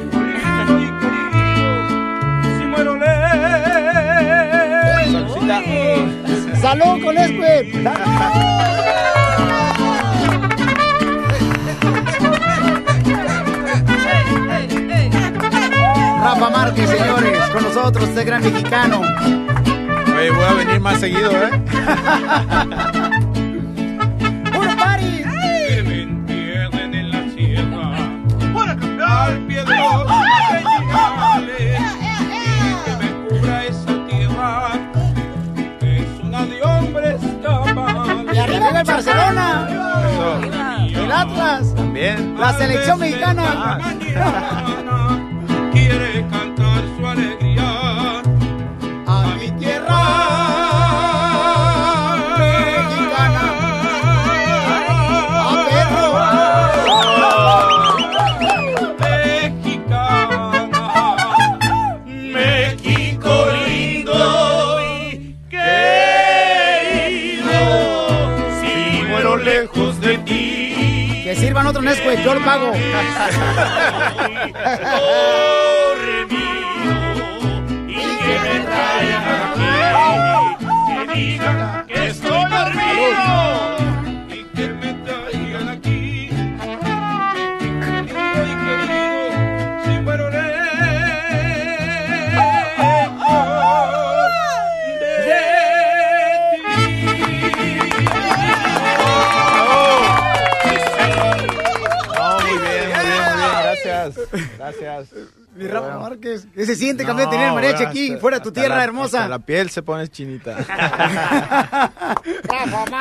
si muero lejos ¡Salud con Nesquik! Rafa Márquez, señores, con nosotros, este gran mexicano. Oye, voy a venir más seguido, ¿eh? ¡Puro party! Que me entierren en la sierra, al pie de los peñales, y que me cubra esa tierra, que es una de hombres cabales. Y arriba el Barcelona. El Atlas. También. La selección mexicana. Nesquik, yo lo pago. ¿Qué se siente, campeón, tener el mariachi aquí, hasta- fuera de tu tierra la- hermosa? hasta La piel se pone chinita.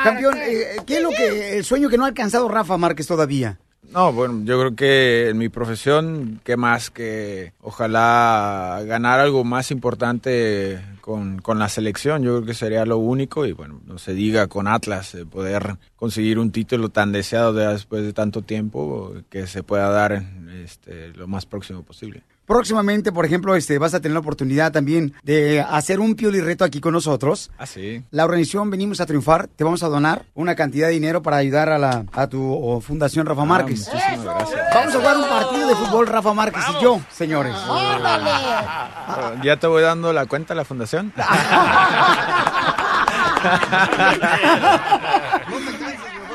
Campeón, eh, ¿qué es lo que, el sueño que no ha alcanzado Rafa Márquez todavía? No, bueno, yo creo que en mi profesión, ¿qué más que ojalá ganar algo más importante con, con la selección? Yo creo que sería lo único y bueno, no se diga con Atlas, eh, poder conseguir un título tan deseado de- después de tanto tiempo, que se pueda dar este, lo más próximo posible. Próximamente, por ejemplo, este, vas a tener la oportunidad también de hacer un pioli reto aquí con nosotros. Ah, sí. La organización Venimos a Triunfar, te vamos a donar una cantidad de dinero para ayudar a, la, a tu o, Fundación Rafa Márquez. Ah, muchísimas gracias. Vamos a jugar un partido de fútbol Rafa Márquez y yo, señores. ¿Ya te voy dando la cuenta a la fundación?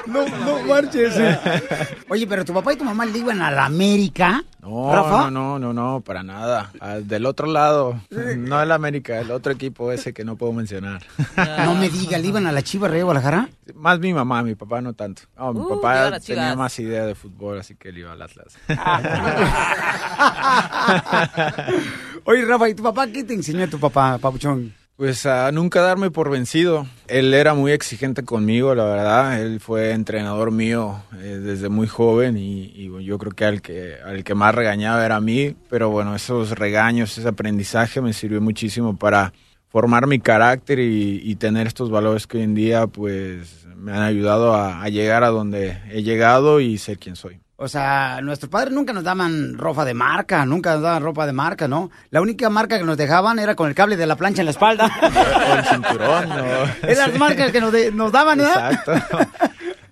No, no marches. Oye, pero tu papá y tu mamá le iban a la América. No, Rafa. no, no, no, no, para nada. Ah, Del otro lado, no el América, el otro equipo ese que no puedo mencionar. No me diga, ¿le iban a la Chiva Rey Guadalajara? Más mi mamá, mi papá no tanto. No, mi Uh, papá tenía Chivas. más idea de fútbol, así que él iba al Atlas. Oye, Rafa, ¿y tu papá qué te enseñó tu papá, papuchón? Pues a nunca darme por vencido. Él era muy exigente conmigo, la verdad. Él fue entrenador mío eh, desde muy joven y, y yo creo que al, que al que más regañaba era a mí. Pero bueno, esos regaños, ese aprendizaje me sirvió muchísimo para formar mi carácter y, y tener estos valores que hoy en día pues me han ayudado a, a llegar a donde he llegado y ser quien soy. O sea, nuestros padres nunca nos daban ropa de marca, nunca nos daban ropa de marca, ¿no? La única marca que nos dejaban era con el cable de la plancha en la espalda. O el cinturón, ¿no? Eran las Sí. marcas que nos, de- nos daban, ¿no? Exacto.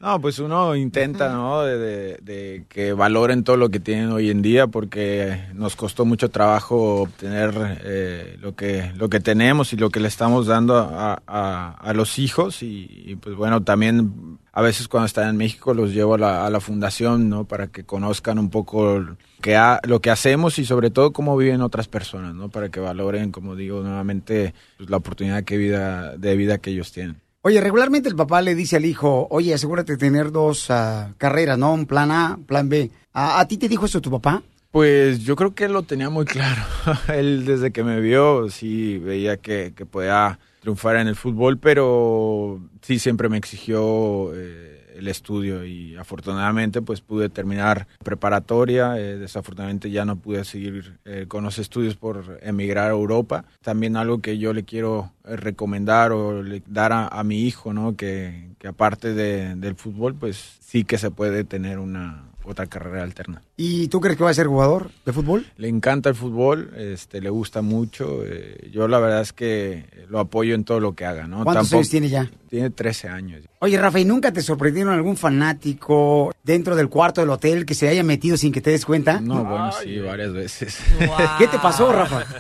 No, pues uno intenta, ¿no? De, de- de que valoren todo lo que tienen hoy en día, porque nos costó mucho trabajo obtener eh, lo que lo que tenemos y lo que le estamos dando a, a- a los hijos y, y, pues bueno, también a veces cuando están en México los llevo a la, a la fundación, ¿no? Para que conozcan un poco que ha- lo que hacemos y sobre todo cómo viven otras personas, ¿no? Para que valoren, como digo nuevamente, pues, la oportunidad que vida, de vida que ellos tienen. Oye, regularmente el papá le dice al hijo, oye, asegúrate de tener dos ah, carreras, ¿no? Un plan A, plan B. ¿A, ti te dijo eso tu papá? Pues yo creo que lo tenía muy claro. él desde que me vio sí veía que, que podía triunfar en el fútbol, pero sí siempre me exigió eh, el estudio y afortunadamente pues pude terminar preparatoria. eh, desafortunadamente ya no pude seguir eh, con los estudios por emigrar a Europa. También algo que yo le quiero eh, recomendar o le- dar a, a mi hijo, ¿no? Que, que aparte de- del fútbol pues sí que se puede tener una otra carrera alterna. ¿Y tú crees que va a ser jugador de fútbol? Le encanta el fútbol, este, le gusta mucho. eh, yo la verdad es que lo apoyo en todo lo que haga, ¿no? ¿Cuántos años tiene ya? Tiene 13 años. Oye, Rafa, ¿y nunca te sorprendieron algún fanático dentro del cuarto del hotel que se haya metido sin que te des cuenta? No, bueno, sí, varias veces. ¿Qué te pasó, Rafa?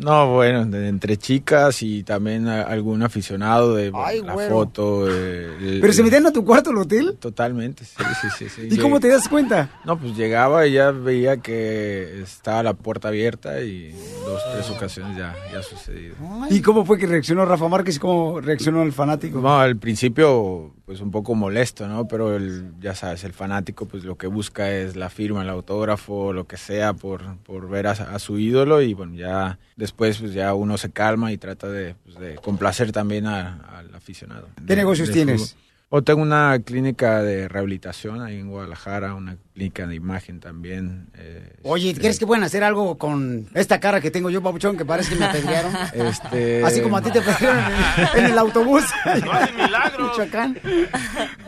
No, bueno, de- entre chicas y también a- algún aficionado de Ay, la foto. eh, el- ¿Pero se metían a tu cuarto al hotel? Totalmente, sí, sí, sí. sí. ¿Y cómo te das cuenta? No, pues llegaba y ya veía que estaba la puerta abierta y dos, tres ocasiones ya, ya ha sucedido. ¿Y cómo fue que reaccionó Rafa Márquez y cómo reaccionó el fanático? No, al principio, pues un poco molesto, ¿no? Pero el, ya sabes, el fanático, pues lo que busca es la firma, el autógrafo, lo que sea, por, por ver a, a su ídolo y bueno, ya después, pues ya uno se calma y trata de, pues, de complacer también a- al aficionado. ¿Qué de- negocios tienes? fútbol. O tengo una clínica de rehabilitación ahí en Guadalajara, una clínica de imagen también. eh, Oye, ¿crees que pueden hacer algo con esta cara que tengo yo, papuchón, que parece que me apedrearon? Este... Así como a ti te apedrearon en, en el autobús. No hace milagros. Michoacán.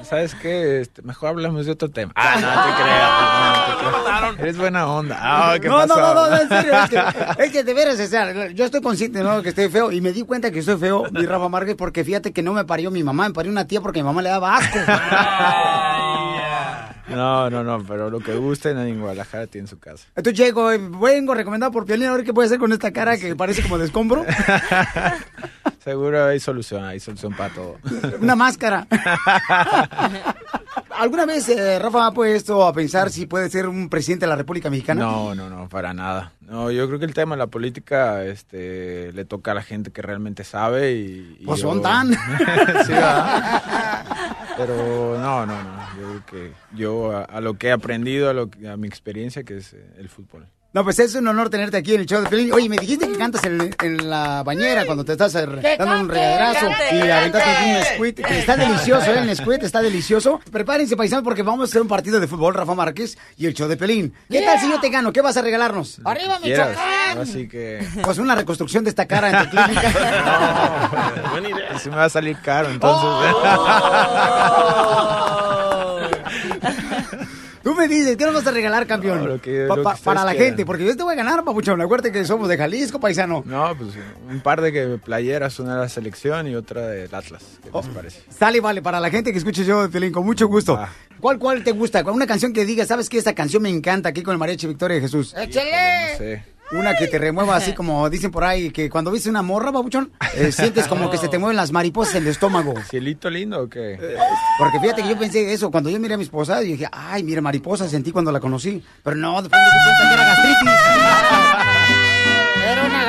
¿Sabes qué? Este, mejor hablamos de otro tema. Ah, no, te creas. no, te creas. Eres buena onda. Ah, ¿qué no, no, pasó? no, no, en serio, es que, es que de veras, o sea, yo estoy consciente, ¿no? Que estoy feo y me di cuenta que estoy feo, mi Rafa Márquez, porque fíjate que no me parió mi mamá, me parió una tía porque mi mamá le daba No, no, no, pero lo que gusten en Guadalajara tiene su casa. Entonces llego, vengo recomendado por Piolín, a ver qué puede hacer con esta cara que parece como de escombro. Seguro hay solución, hay solución para todo. Una máscara. ¿Alguna vez eh, Rafa ha puesto a pensar si puede ser un presidente de la República Mexicana? No, no, no, para nada. No, yo creo que el tema de la política este, le toca a la gente que realmente sabe y... y Pues yo- son tan. Pero no, no, no. Yo creo que yo a, a lo que he aprendido, a, lo a mi experiencia, que es eh, el fútbol. No, pues es un honor tenerte aquí en el show de Piolín. Oye, me dijiste que cantas en, en la bañera cuando te estás dando un regaderazo cante, y aventaste un Nesquik, que está delicioso, ¿eh? El Nesquik está delicioso. Prepárense, paisanos, porque vamos a hacer un partido de fútbol, Rafa Márquez y el show de Pelín. ¿Qué tal si yo te gano? ¿Qué vas a regalarnos? ¡Arriba, Quieras. Así que... Pues una reconstrucción de esta cara en tu clínica. Buena idea. Así me va a salir caro, entonces. Tú me dices, ¿qué nos vas a regalar, campeón? No, lo que- Pa- lo pa- que para la quieran. gente, porque yo te voy a ganar, papuchón. Acuérdate que somos de Jalisco, paisano. No, pues un par de que playeras, una de la selección y otra del Atlas. ¿Qué Oh. les parece? Sale, vale, para la gente que escuche yo de Pelín, con mucho gusto. ¿Cuál, cuál te gusta? Una canción que digas, ¿sabes qué? Esta canción me encanta aquí con el mariachi Victoria de Jesús. ¡Échale! No sé. Una que te remueva así como dicen por ahí, que cuando viste una morra, babuchón, eh, sientes como que se te mueven las mariposas en el estómago. ¿Cielito lindo o qué? Porque fíjate que yo pensé eso, cuando yo miré a mi esposa, yo dije, ay, mira, mariposa sentí cuando la conocí. Pero no, después me di cuenta que era gastritis. Era una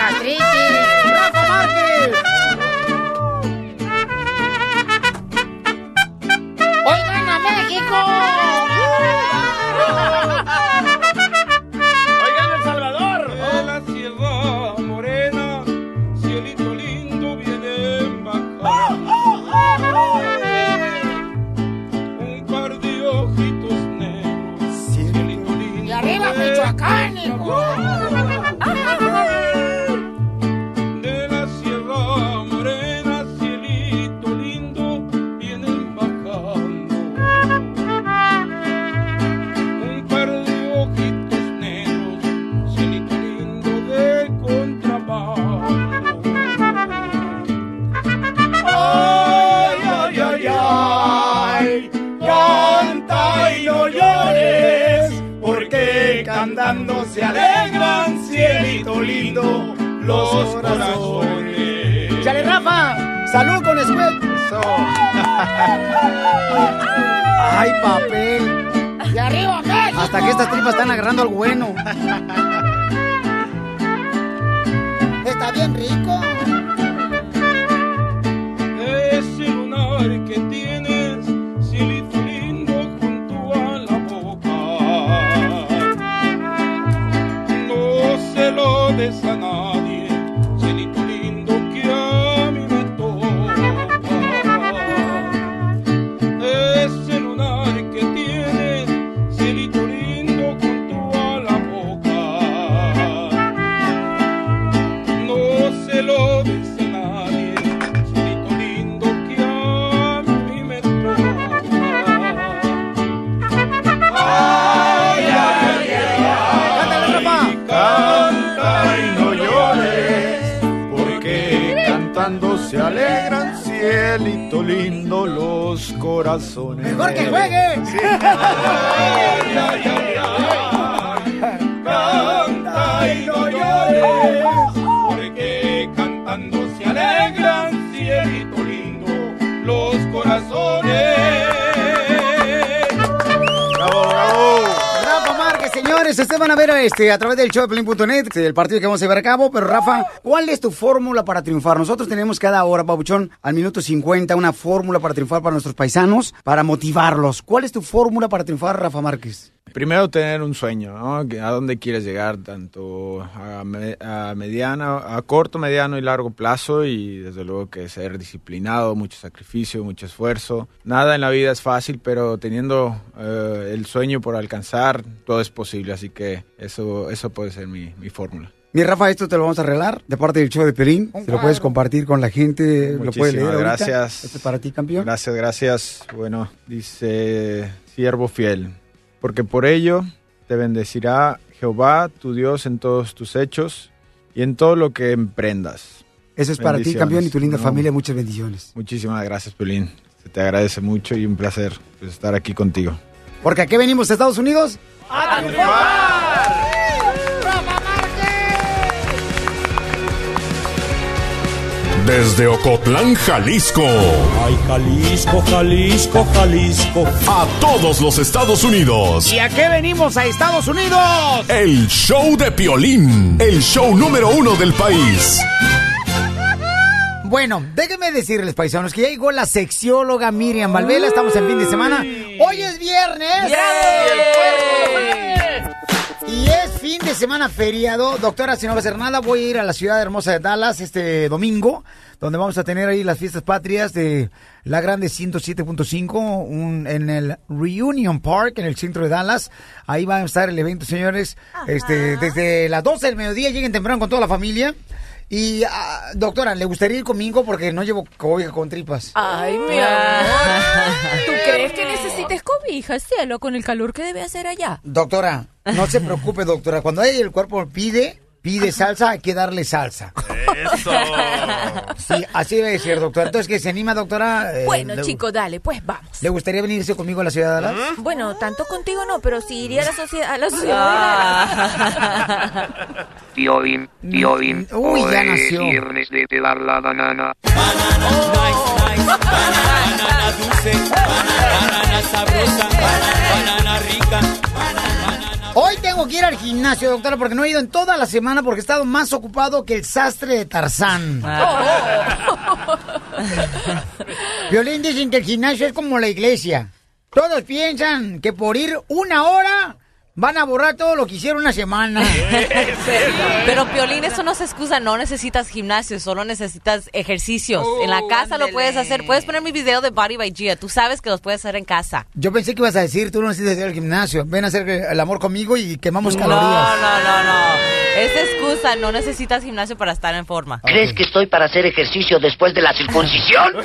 algo bueno. Este, a través del show de Pelín.net, el partido que vamos a llevar a cabo. Pero Rafa, ¿cuál es tu fórmula para triunfar? Nosotros tenemos cada hora, Pabuchón, al minuto 50, una fórmula para triunfar para nuestros paisanos, para motivarlos. ¿Cuál es tu fórmula para triunfar, Rafa Márquez? Primero tener un sueño, ¿no? ¿A dónde quieres llegar? Tanto a, me- a mediano, a corto, mediano y largo plazo y desde luego que ser disciplinado, mucho sacrificio, mucho esfuerzo. Nada en la vida es fácil, pero teniendo eh, el sueño por alcanzar, todo es posible. Así que eso, eso puede ser mi, mi fórmula. Mi Rafa, esto te lo vamos a arreglar de parte del show de Pelín. Se lo puedes compartir con la gente, lo puedes leer Muchísimas ahorita. gracias. Este es para ti, campeón. Gracias, gracias. Bueno, dice siervo fiel, porque por ello te bendecirá Jehová, tu Dios, en todos tus hechos y en todo lo que emprendas. Eso es para ti, campeón, y tu linda No, familia. Muchas bendiciones. Muchísimas gracias, Pelín. Se te agradece mucho y un placer pues, estar aquí contigo. Porque aquí venimos a Estados Unidos. ¡A triunfar! Desde Ocotlán, Jalisco. Ay, Jalisco, Jalisco, Jalisco. A todos los Estados Unidos. ¿Y a qué venimos a Estados Unidos? El show de Piolín. El show número uno del país. Bueno, déjenme decirles, paisanos, que ya llegó la sexióloga Miriam Valvela. Estamos en fin de semana. Hoy es viernes. Y es fin de semana feriado. Doctora, si no va a hacer nada, voy a ir a la ciudad hermosa de Dallas este domingo, donde vamos a tener ahí las fiestas patrias de la Grande 107.5 un- en el Reunion Park, en el centro de Dallas. Ahí va a estar el evento, señores. Este, desde las 12 del mediodía, lleguen temprano con toda la familia. Y, ah, doctora, ¿le gustaría ir conmigo? Porque no llevo cobija con tripas. Ay, mi amor. ¿Tú crees que necesites cobija, cielo, con el calor que debe hacer allá? Doctora, no se preocupe, doctora. Cuando hay el cuerpo pide, pide salsa, hay que darle salsa. Eso. Sí, así debe ser, doctora. Entonces, que se anima, doctora? Eh, Bueno, le- chico, dale, pues vamos. ¿Le gustaría venirse conmigo a la ciudad de Dallas? Bueno, tanto contigo no, pero si iría a la sociedad. A la Ah. ciudad. Piolín, Piolín, Uy, ya nació. viernes de pelar la banana. Banana dulce, banana sabrosa, banana rica. Hoy tengo que ir al gimnasio, doctora, porque no he ido en toda la semana porque he estado más ocupado que el sastre de Tarzán. Violín dicen que el gimnasio es como la iglesia. Todos piensan que por ir una hora van a borrar todo lo que hicieron una semana. Pero Piolín, eso no es excusa, no necesitas gimnasio, solo necesitas ejercicios. en la casa lo puedes hacer, puedes poner mi video de Body by Gia, tú sabes que los puedes hacer en casa. Yo pensé que ibas a decir, tú no necesitas ir al gimnasio, ven a hacer el amor conmigo y quemamos No, calorías. no, no, no. Es excusa, no necesitas gimnasio para estar en forma. ¿Crees que estoy para hacer ejercicio después de la circuncisión?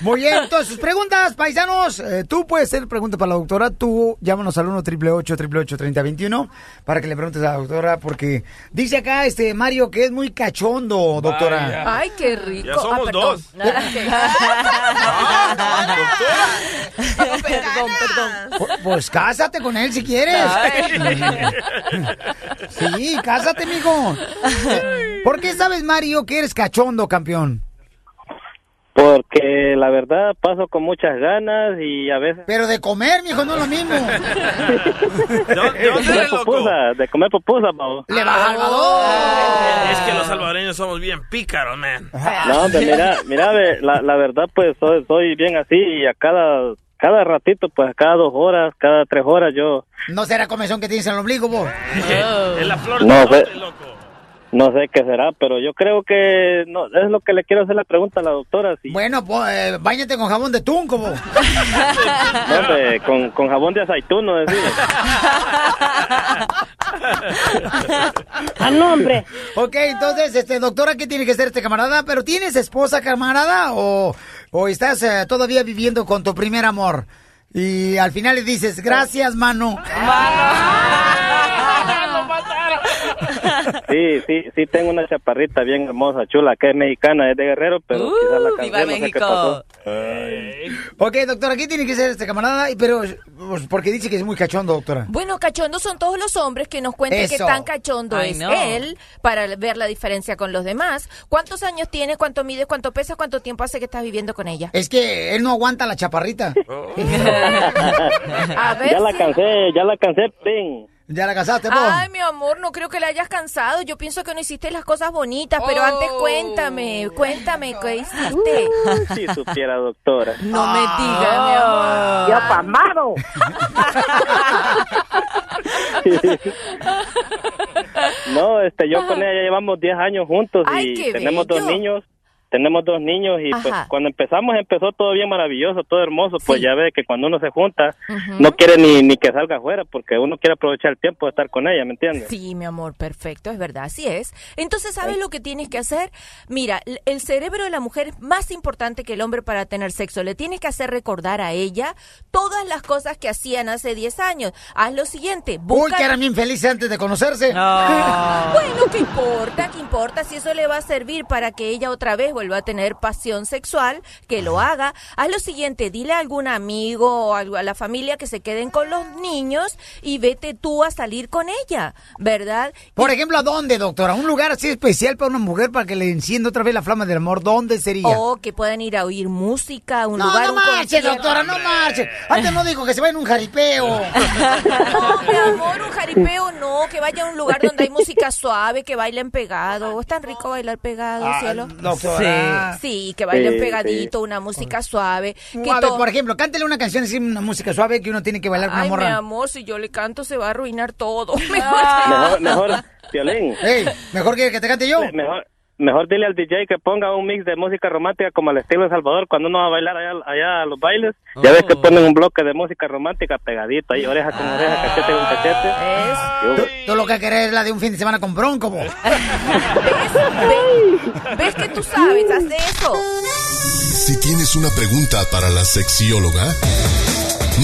Muy bien, entonces sus preguntas, paisanos. Eh, tú puedes hacer preguntas para la doctora. Tú llámanos al 1 888 3021 para que le preguntes a la doctora. Porque dice acá este Mario que es muy cachondo, doctora. Ay, qué rico. Ya somos Ah, perdón. dos. perdón, perdón. Pu- Pues cásate con él si quieres. Sí, cásate, mijo. ¿Por qué sabes, Mario, que eres cachondo, campeón? Porque la verdad paso con muchas ganas y a veces... Pero de comer, mijo, no es lo mismo. De comer pupusas, de comer pupusas, pavo. ¡Le baja al valor! Es que los salvadoreños somos bien pícaros, man. No, hombre, mira, mira, la verdad pues soy, soy bien así y a cada, cada ratito, pues cada dos horas, cada tres horas yo... ¿No será comezón que tienes en el ombligo, vos? Es la flor No de sé, no sé qué será, pero yo creo que no, es lo que le quiero hacer la pregunta a la doctora. Si, Bueno, pues eh, báñate con jabón de tunco, vos. no, con, con jabón de aceituno, decir. ¡Al nombre! Ok, entonces, este, doctora, ¿qué tiene que hacer este camarada? ¿Pero tienes esposa, camarada? ¿O, o estás eh, todavía viviendo con tu primer amor? Y al final le dices, gracias, mano. Sí, Sí, sí, sí tengo una chaparrita bien hermosa, chula, que es mexicana, es de Guerrero, pero quizás la canción, ¡Viva no sé qué México! pasó. Ok, doctora, ¿qué tiene que ser este camarada? Pero, pues, porque dice que es muy cachondo, doctora. Bueno, cachondos son todos los hombres que nos cuentan que tan cachondo Ay, es no. él para ver la diferencia con los demás. ¿Cuántos años tienes? ¿Cuánto mides? ¿Cuánto pesas? ¿Cuánto tiempo hace que estás viviendo con ella? Es que él no aguanta la chaparrita. A ver Ya la cansé, ya la cansé, ¡ping! ¿Ya la casaste, vos? Ay, mi amor, no creo que la hayas cansado. Yo pienso que no hiciste las cosas bonitas, pero antes cuéntame, cuéntame qué hiciste. Si supiera, doctora. No me digas, mi amor. Ya pasmado. No, este, yo con ella ya llevamos 10 años juntos Ay, y tenemos dos niños. Tenemos dos niños y pues cuando empezamos empezó todo bien maravilloso, todo hermoso, pues Sí. ya ve que cuando uno se junta no quiere ni, ni que salga afuera porque uno quiere aprovechar el tiempo de estar con ella, ¿me entiendes? Sí, mi amor, perfecto, es verdad, así es. Entonces, ¿sabes lo que tienes que hacer? Mira, el cerebro de la mujer es más importante que el hombre para tener sexo. Le tienes que hacer recordar a ella todas las cosas que hacían hace 10 años. Haz lo siguiente, Uy, busca... que eran bien felices antes de conocerse. Bueno, ¿qué importa? ¿Qué importa? Si eso le va a servir para que ella otra vez vuelva a tener pasión sexual, que lo haga. Haz lo siguiente, dile a algún amigo o a la familia que se queden con los niños y vete tú a salir con ella, ¿verdad? Por ejemplo, ¿a dónde, doctora? ¿Un lugar así especial para una mujer para que le encienda otra vez la flama del amor? ¿Dónde sería? O que puedan ir a oír música, un no, lugar, no un marche, doctora, no marche. Antes no dijo que se va en un jaripeo. No, mi amor, un jaripeo no, que vaya a un lugar donde hay música suave, que bailen pegado. ¿Es tan rico bailar pegado, Ah, cielo? doctora. Sí, que bailen Sí, pegadito, una música suave. Que a ver, to- por ejemplo, cántele una canción así, una música suave que uno tiene que bailar con Ay, una mi morra. amor, si yo le canto se va a arruinar todo. Mejor, mejor, Violín. Mejor que, que te cante yo. Mejor, mejor dile al DJ que ponga un mix de música romántica como al estilo de Salvador cuando uno va a bailar allá, allá a los bailes. Ya ves que ponen un bloque de música romántica pegadito ahí, oreja con oreja, cachete con cachete. Tú, tú lo que querés es la de un fin de semana con bronco, bo. ¿Ves que tú sabes? Haz eso. Si tienes una pregunta para la sexióloga,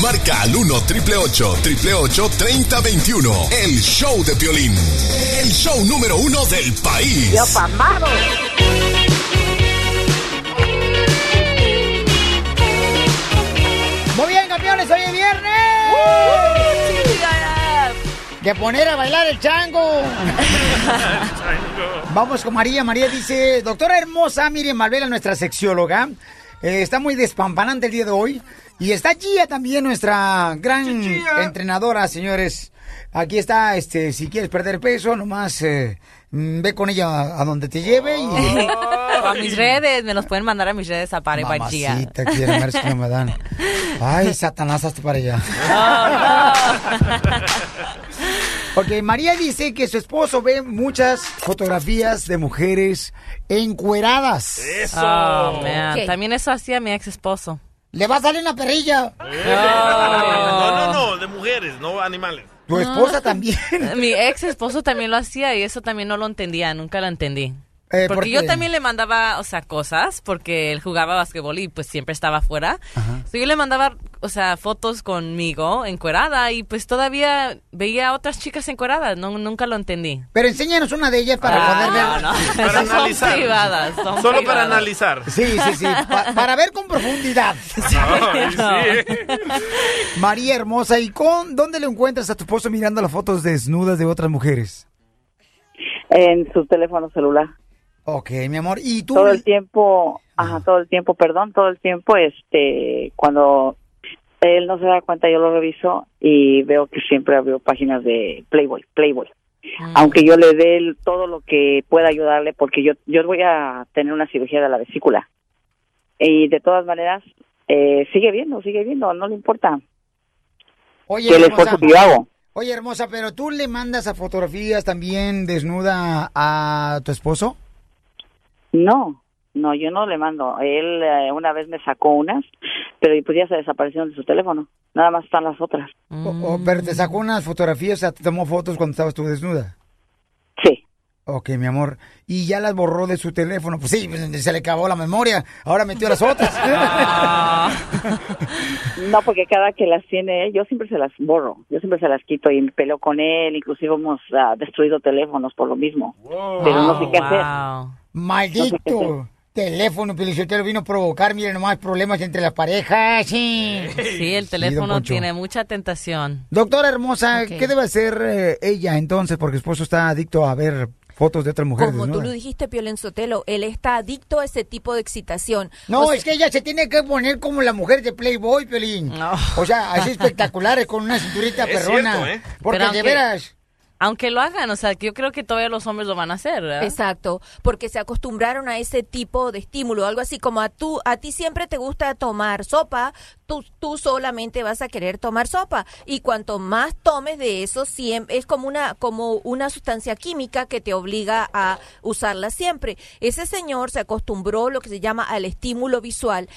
marca al 1 triple 888 3021. El show de Piolín. El show número uno del país. ¡Ya pasmado! Muy bien, campeones, hoy es viernes. De poner a bailar el chango. Vamos con María. María dice, doctora hermosa, Miriam Malvela, nuestra sexióloga. Eh, está muy despampanante el día de hoy. Y está Gia también, nuestra gran entrenadora, señores. Aquí está, este, si quieres perder peso, nomás eh, mm, ve con ella a, a donde te lleve y... A mis redes, me los pueden mandar a mis redes a Pare Bachía. Mamacita, quiere ver que no me dan. Ay, Satanás, hazte para allá. Ok, María dice que su esposo ve muchas fotografías de mujeres encueradas. Oh, man. ¿Qué? También eso hacía mi ex esposo. Le va a salir una perrilla. No, no, no, de mujeres, no animales. Tu esposa también. Mi ex esposo también lo hacía y eso también no lo entendía, nunca lo entendí. Eh, ¿por porque yo también le mandaba, o sea, cosas, porque él jugaba basquetbol y pues siempre estaba afuera. So, yo le mandaba, o sea, fotos conmigo encuerada y pues todavía veía a otras chicas encueradas, no, nunca lo entendí. Pero enséñanos una de ellas para Ah, poder ver. no, no. Para Esas son analizar. privadas, son Solo para analizar. Sí, sí, sí. pa- para ver con profundidad. Sí. María hermosa, ¿y con dónde le encuentras a tu esposo mirando las fotos desnudas de otras mujeres? En su teléfono celular. Ok, mi amor. ¿Y tú? Todo el tiempo, ajá, todo el tiempo, perdón, todo el tiempo, este, cuando él no se da cuenta, yo lo reviso y veo que siempre abrió páginas de Playboy, Playboy. Aunque yo le dé todo lo que pueda ayudarle, porque yo, yo voy a tener una cirugía de la vesícula. Y de todas maneras, eh, sigue viendo, sigue viendo, no le importa. Oye, que el esfuerzo que yo hago. Oye, hermosa, pero tú le mandas a fotografías también desnuda a tu esposo? No, no, yo no le mando. Él eh, una vez me sacó unas, pero pues ya se desaparecieron de su teléfono. Nada más están las otras. O- o- pero te sacó unas fotografías, o sea, te tomó fotos cuando estabas tú desnuda. Sí. Ok, mi amor. Y ya las borró de su teléfono. Pues sí, se le acabó la memoria. Ahora metió las otras. No, porque cada que las tiene él, yo siempre se las borro, yo siempre se las quito y me peleo con él, inclusive hemos ah, destruido teléfonos por lo mismo. Pero no sé qué hacer. Maldito. Teléfono, Pelichotero vino a provocar, miren nomás, problemas entre las parejas. Sí, Sí, el teléfono tiene mucha tentación. Doctora hermosa. ¿qué debe hacer eh, ella entonces? Porque su esposo está adicto a ver fotos de otras mujeres Como tú lo dijiste, Piolín Sotelo, él está adicto a ese tipo de excitación. No, O sea, es que ella se tiene que poner como la mujer de Playboy, Piolín. O sea, así espectaculares, con una cinturita Es perrona. cierto, ¿eh? Porque Pero de veras... Aunque lo hagan, o sea, yo creo que todavía los hombres lo van a hacer. Exacto, porque se acostumbraron a ese tipo de estímulo, algo así como a tú, a ti siempre te gusta tomar sopa, tú, tú solamente vas a querer tomar sopa y cuanto más tomes de eso, siempre es como una como una sustancia química que te obliga a usarla siempre. Ese señor se acostumbró lo que se llama al estímulo visual.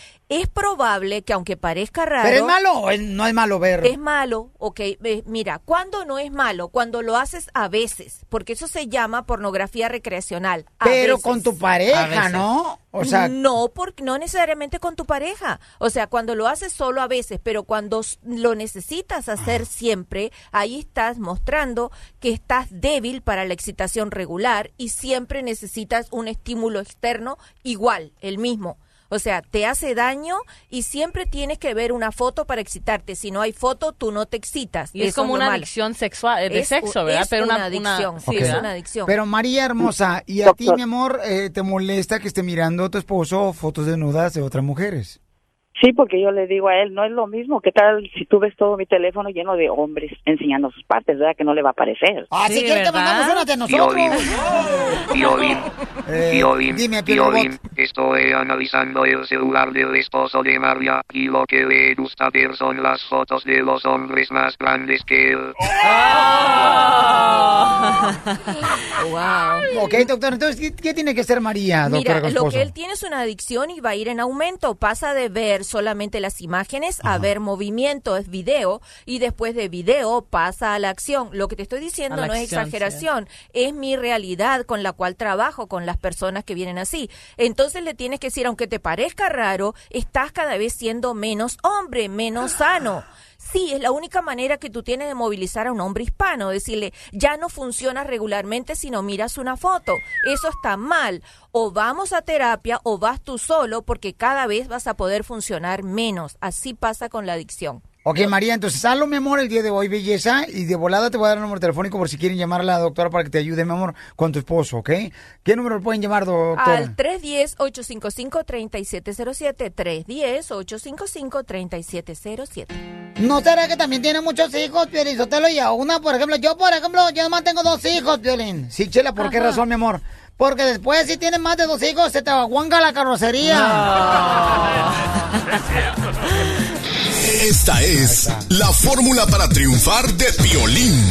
Es probable que aunque parezca raro, ¿Pero es malo o es- no es malo ver? es malo, ok, mira, ¿cuándo no es malo? Cuando lo haces a veces, porque eso se llama pornografía recreacional. a Pero veces. con tu pareja, ¿no? O sea, No, porque no necesariamente con tu pareja. O sea, cuando lo haces solo a veces, pero cuando lo necesitas hacer siempre, ahí estás mostrando que estás débil para la excitación regular y siempre necesitas un estímulo externo igual, el mismo. O sea, te hace daño y siempre tienes que ver una foto para excitarte. Si no hay foto, tú no te excitas. Y es como una malo. adicción sexual, eh, de Es sexo, ¿verdad? es Pero una una, adicción, sí, es una adicción. Pero María hermosa, ¿y a ti, mi amor, eh, te molesta que esté mirando tu esposo fotos desnudas de otras mujeres? Sí, porque yo le digo a él, no es lo mismo. ¿Qué tal si tú ves todo mi teléfono lleno de hombres enseñando sus partes, verdad? Que no le va a parecer. Ah, si quieres te mandamos una de nosotros. Violín, Eh, violín, dime, Piolín violín. Estoy analizando el celular del esposo de María y lo que le gusta ver son las fotos de los hombres más grandes que él. Wow. Ok, doctor, entonces, ¿qué, qué tiene que hacer María, doctora, Mira, lo que él tiene es una adicción y va a ir en aumento. Pasa de ver solamente las imágenes a ver movimiento, es video, y después de video pasa a la acción. Lo que te estoy diciendo no es exageración, es mi realidad con la cual trabajo con las personas que vienen así. Entonces le tienes que decir, aunque te parezca raro, estás cada vez siendo menos hombre, menos sano. Sí, es la única manera que tú tienes de movilizar a un hombre hispano, decirle, ya no funciona regularmente si no miras una foto. Eso está mal. O vamos a terapia o vas tú solo porque cada vez vas a poder funcionar menos. Así pasa con la adicción. Ok, María, entonces hazlo, mi amor, el día de hoy, belleza, y de volada te voy a dar el número telefónico por si quieren llamar a la doctora para que te ayude, mi amor, con tu esposo, ¿ok? ¿Qué número pueden llamar, doctora? Al 310-855-3707. 310-855-3707. ¿No será que también tiene muchos hijos, Piolín Sotelo? Y a una, por ejemplo, yo, por ejemplo, yo nomás tengo dos hijos, Piolín. Sí, Chela, ¿por qué razón, mi amor? Porque después, si tienes más de dos hijos, se te aguanga la carrocería. Esta es la fórmula para triunfar de Piolín.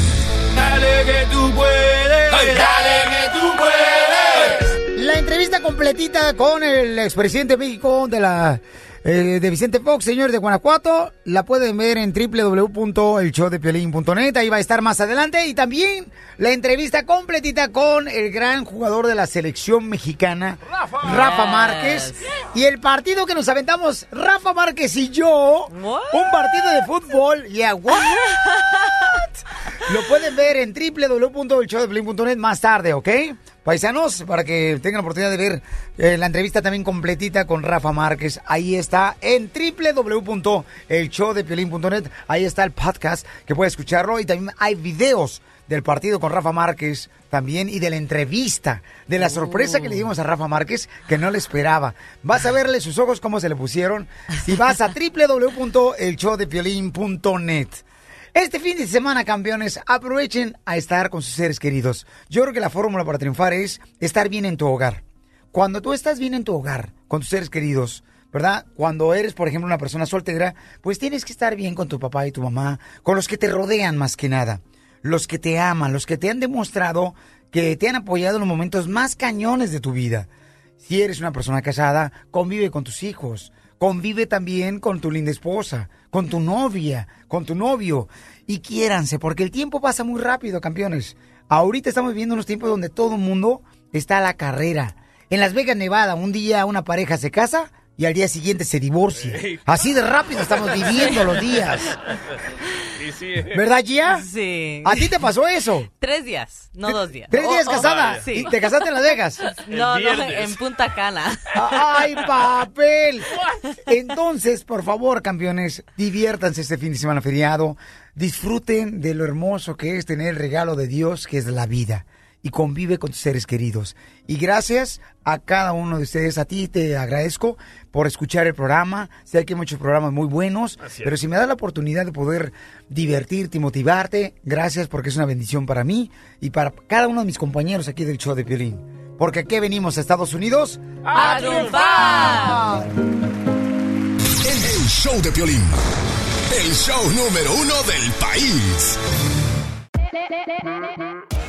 Dale que tú puedes, dale que tú puedes. La entrevista completita con el expresidente de México de la eh, de Vicente Fox, señor de Guanajuato, la pueden ver en www.elshowdepiolín.net, ahí va a estar más adelante y también la entrevista completita con el gran jugador de la selección mexicana, Rafa, Márquez, y el partido que nos aventamos Rafa Márquez y yo, un partido de fútbol, yeah, what? Lo pueden ver en www.elshowdepiolín.net más tarde, ¿ok? Paisanos, para que tengan la oportunidad de ver eh, la entrevista también completita con Rafa Márquez. Ahí está en www.elshowdepiolín.net. Ahí está el podcast que puede escucharlo y también hay videos del partido con Rafa Márquez también y de la entrevista, de la sorpresa que le dimos a Rafa Márquez que no le esperaba. Vas a verle sus ojos cómo se le pusieron y vas a www.elshowdepiolín.net. Este fin de semana, campeones, aprovechen a estar con sus seres queridos. Yo creo que la fórmula para triunfar es estar bien en tu hogar. Cuando tú estás bien en tu hogar, con tus seres queridos, ¿verdad? Cuando eres, por ejemplo, una persona soltera, pues tienes que estar bien con tu papá y tu mamá, con los que te rodean más que nada, los que te aman, los que te han demostrado que te han apoyado en los momentos más cañones de tu vida. Si eres una persona casada, convive con tus hijos, convive también con tu linda esposa, con tu novia, con tu novio y quiéranse, porque el tiempo pasa muy rápido, campeones. ahorita estamos viviendo unos tiempos donde todo el mundo está a la carrera. En Las Vegas, Nevada, un día una pareja se casa y al día siguiente se divorcia. Así de rápido estamos viviendo los días. Sí, sí. ¿Verdad, Gia? Sí. ¿A ti te pasó eso? Tres días, no dos días. ¿Tres días Oh, oh, casada? sí. ¿Y te casaste en Las Vegas? No, no, en Punta Cana. ¡Ay, papel! Entonces, por favor, campeones, diviértanse este fin de semana feriado. Disfruten de lo hermoso que es tener el regalo de Dios, que es la vida. Y convive con tus seres queridos. Y gracias a cada uno de ustedes. A ti te agradezco por escuchar el programa. Sé que hay muchos programas muy buenos. Pero si me das la oportunidad de poder divertirte y motivarte, gracias porque es una bendición para mí y para cada uno de mis compañeros aquí del show de Piolín. Porque aquí venimos a Estados Unidos ¡A triunfar! El, el show de Piolín. El show número uno del país.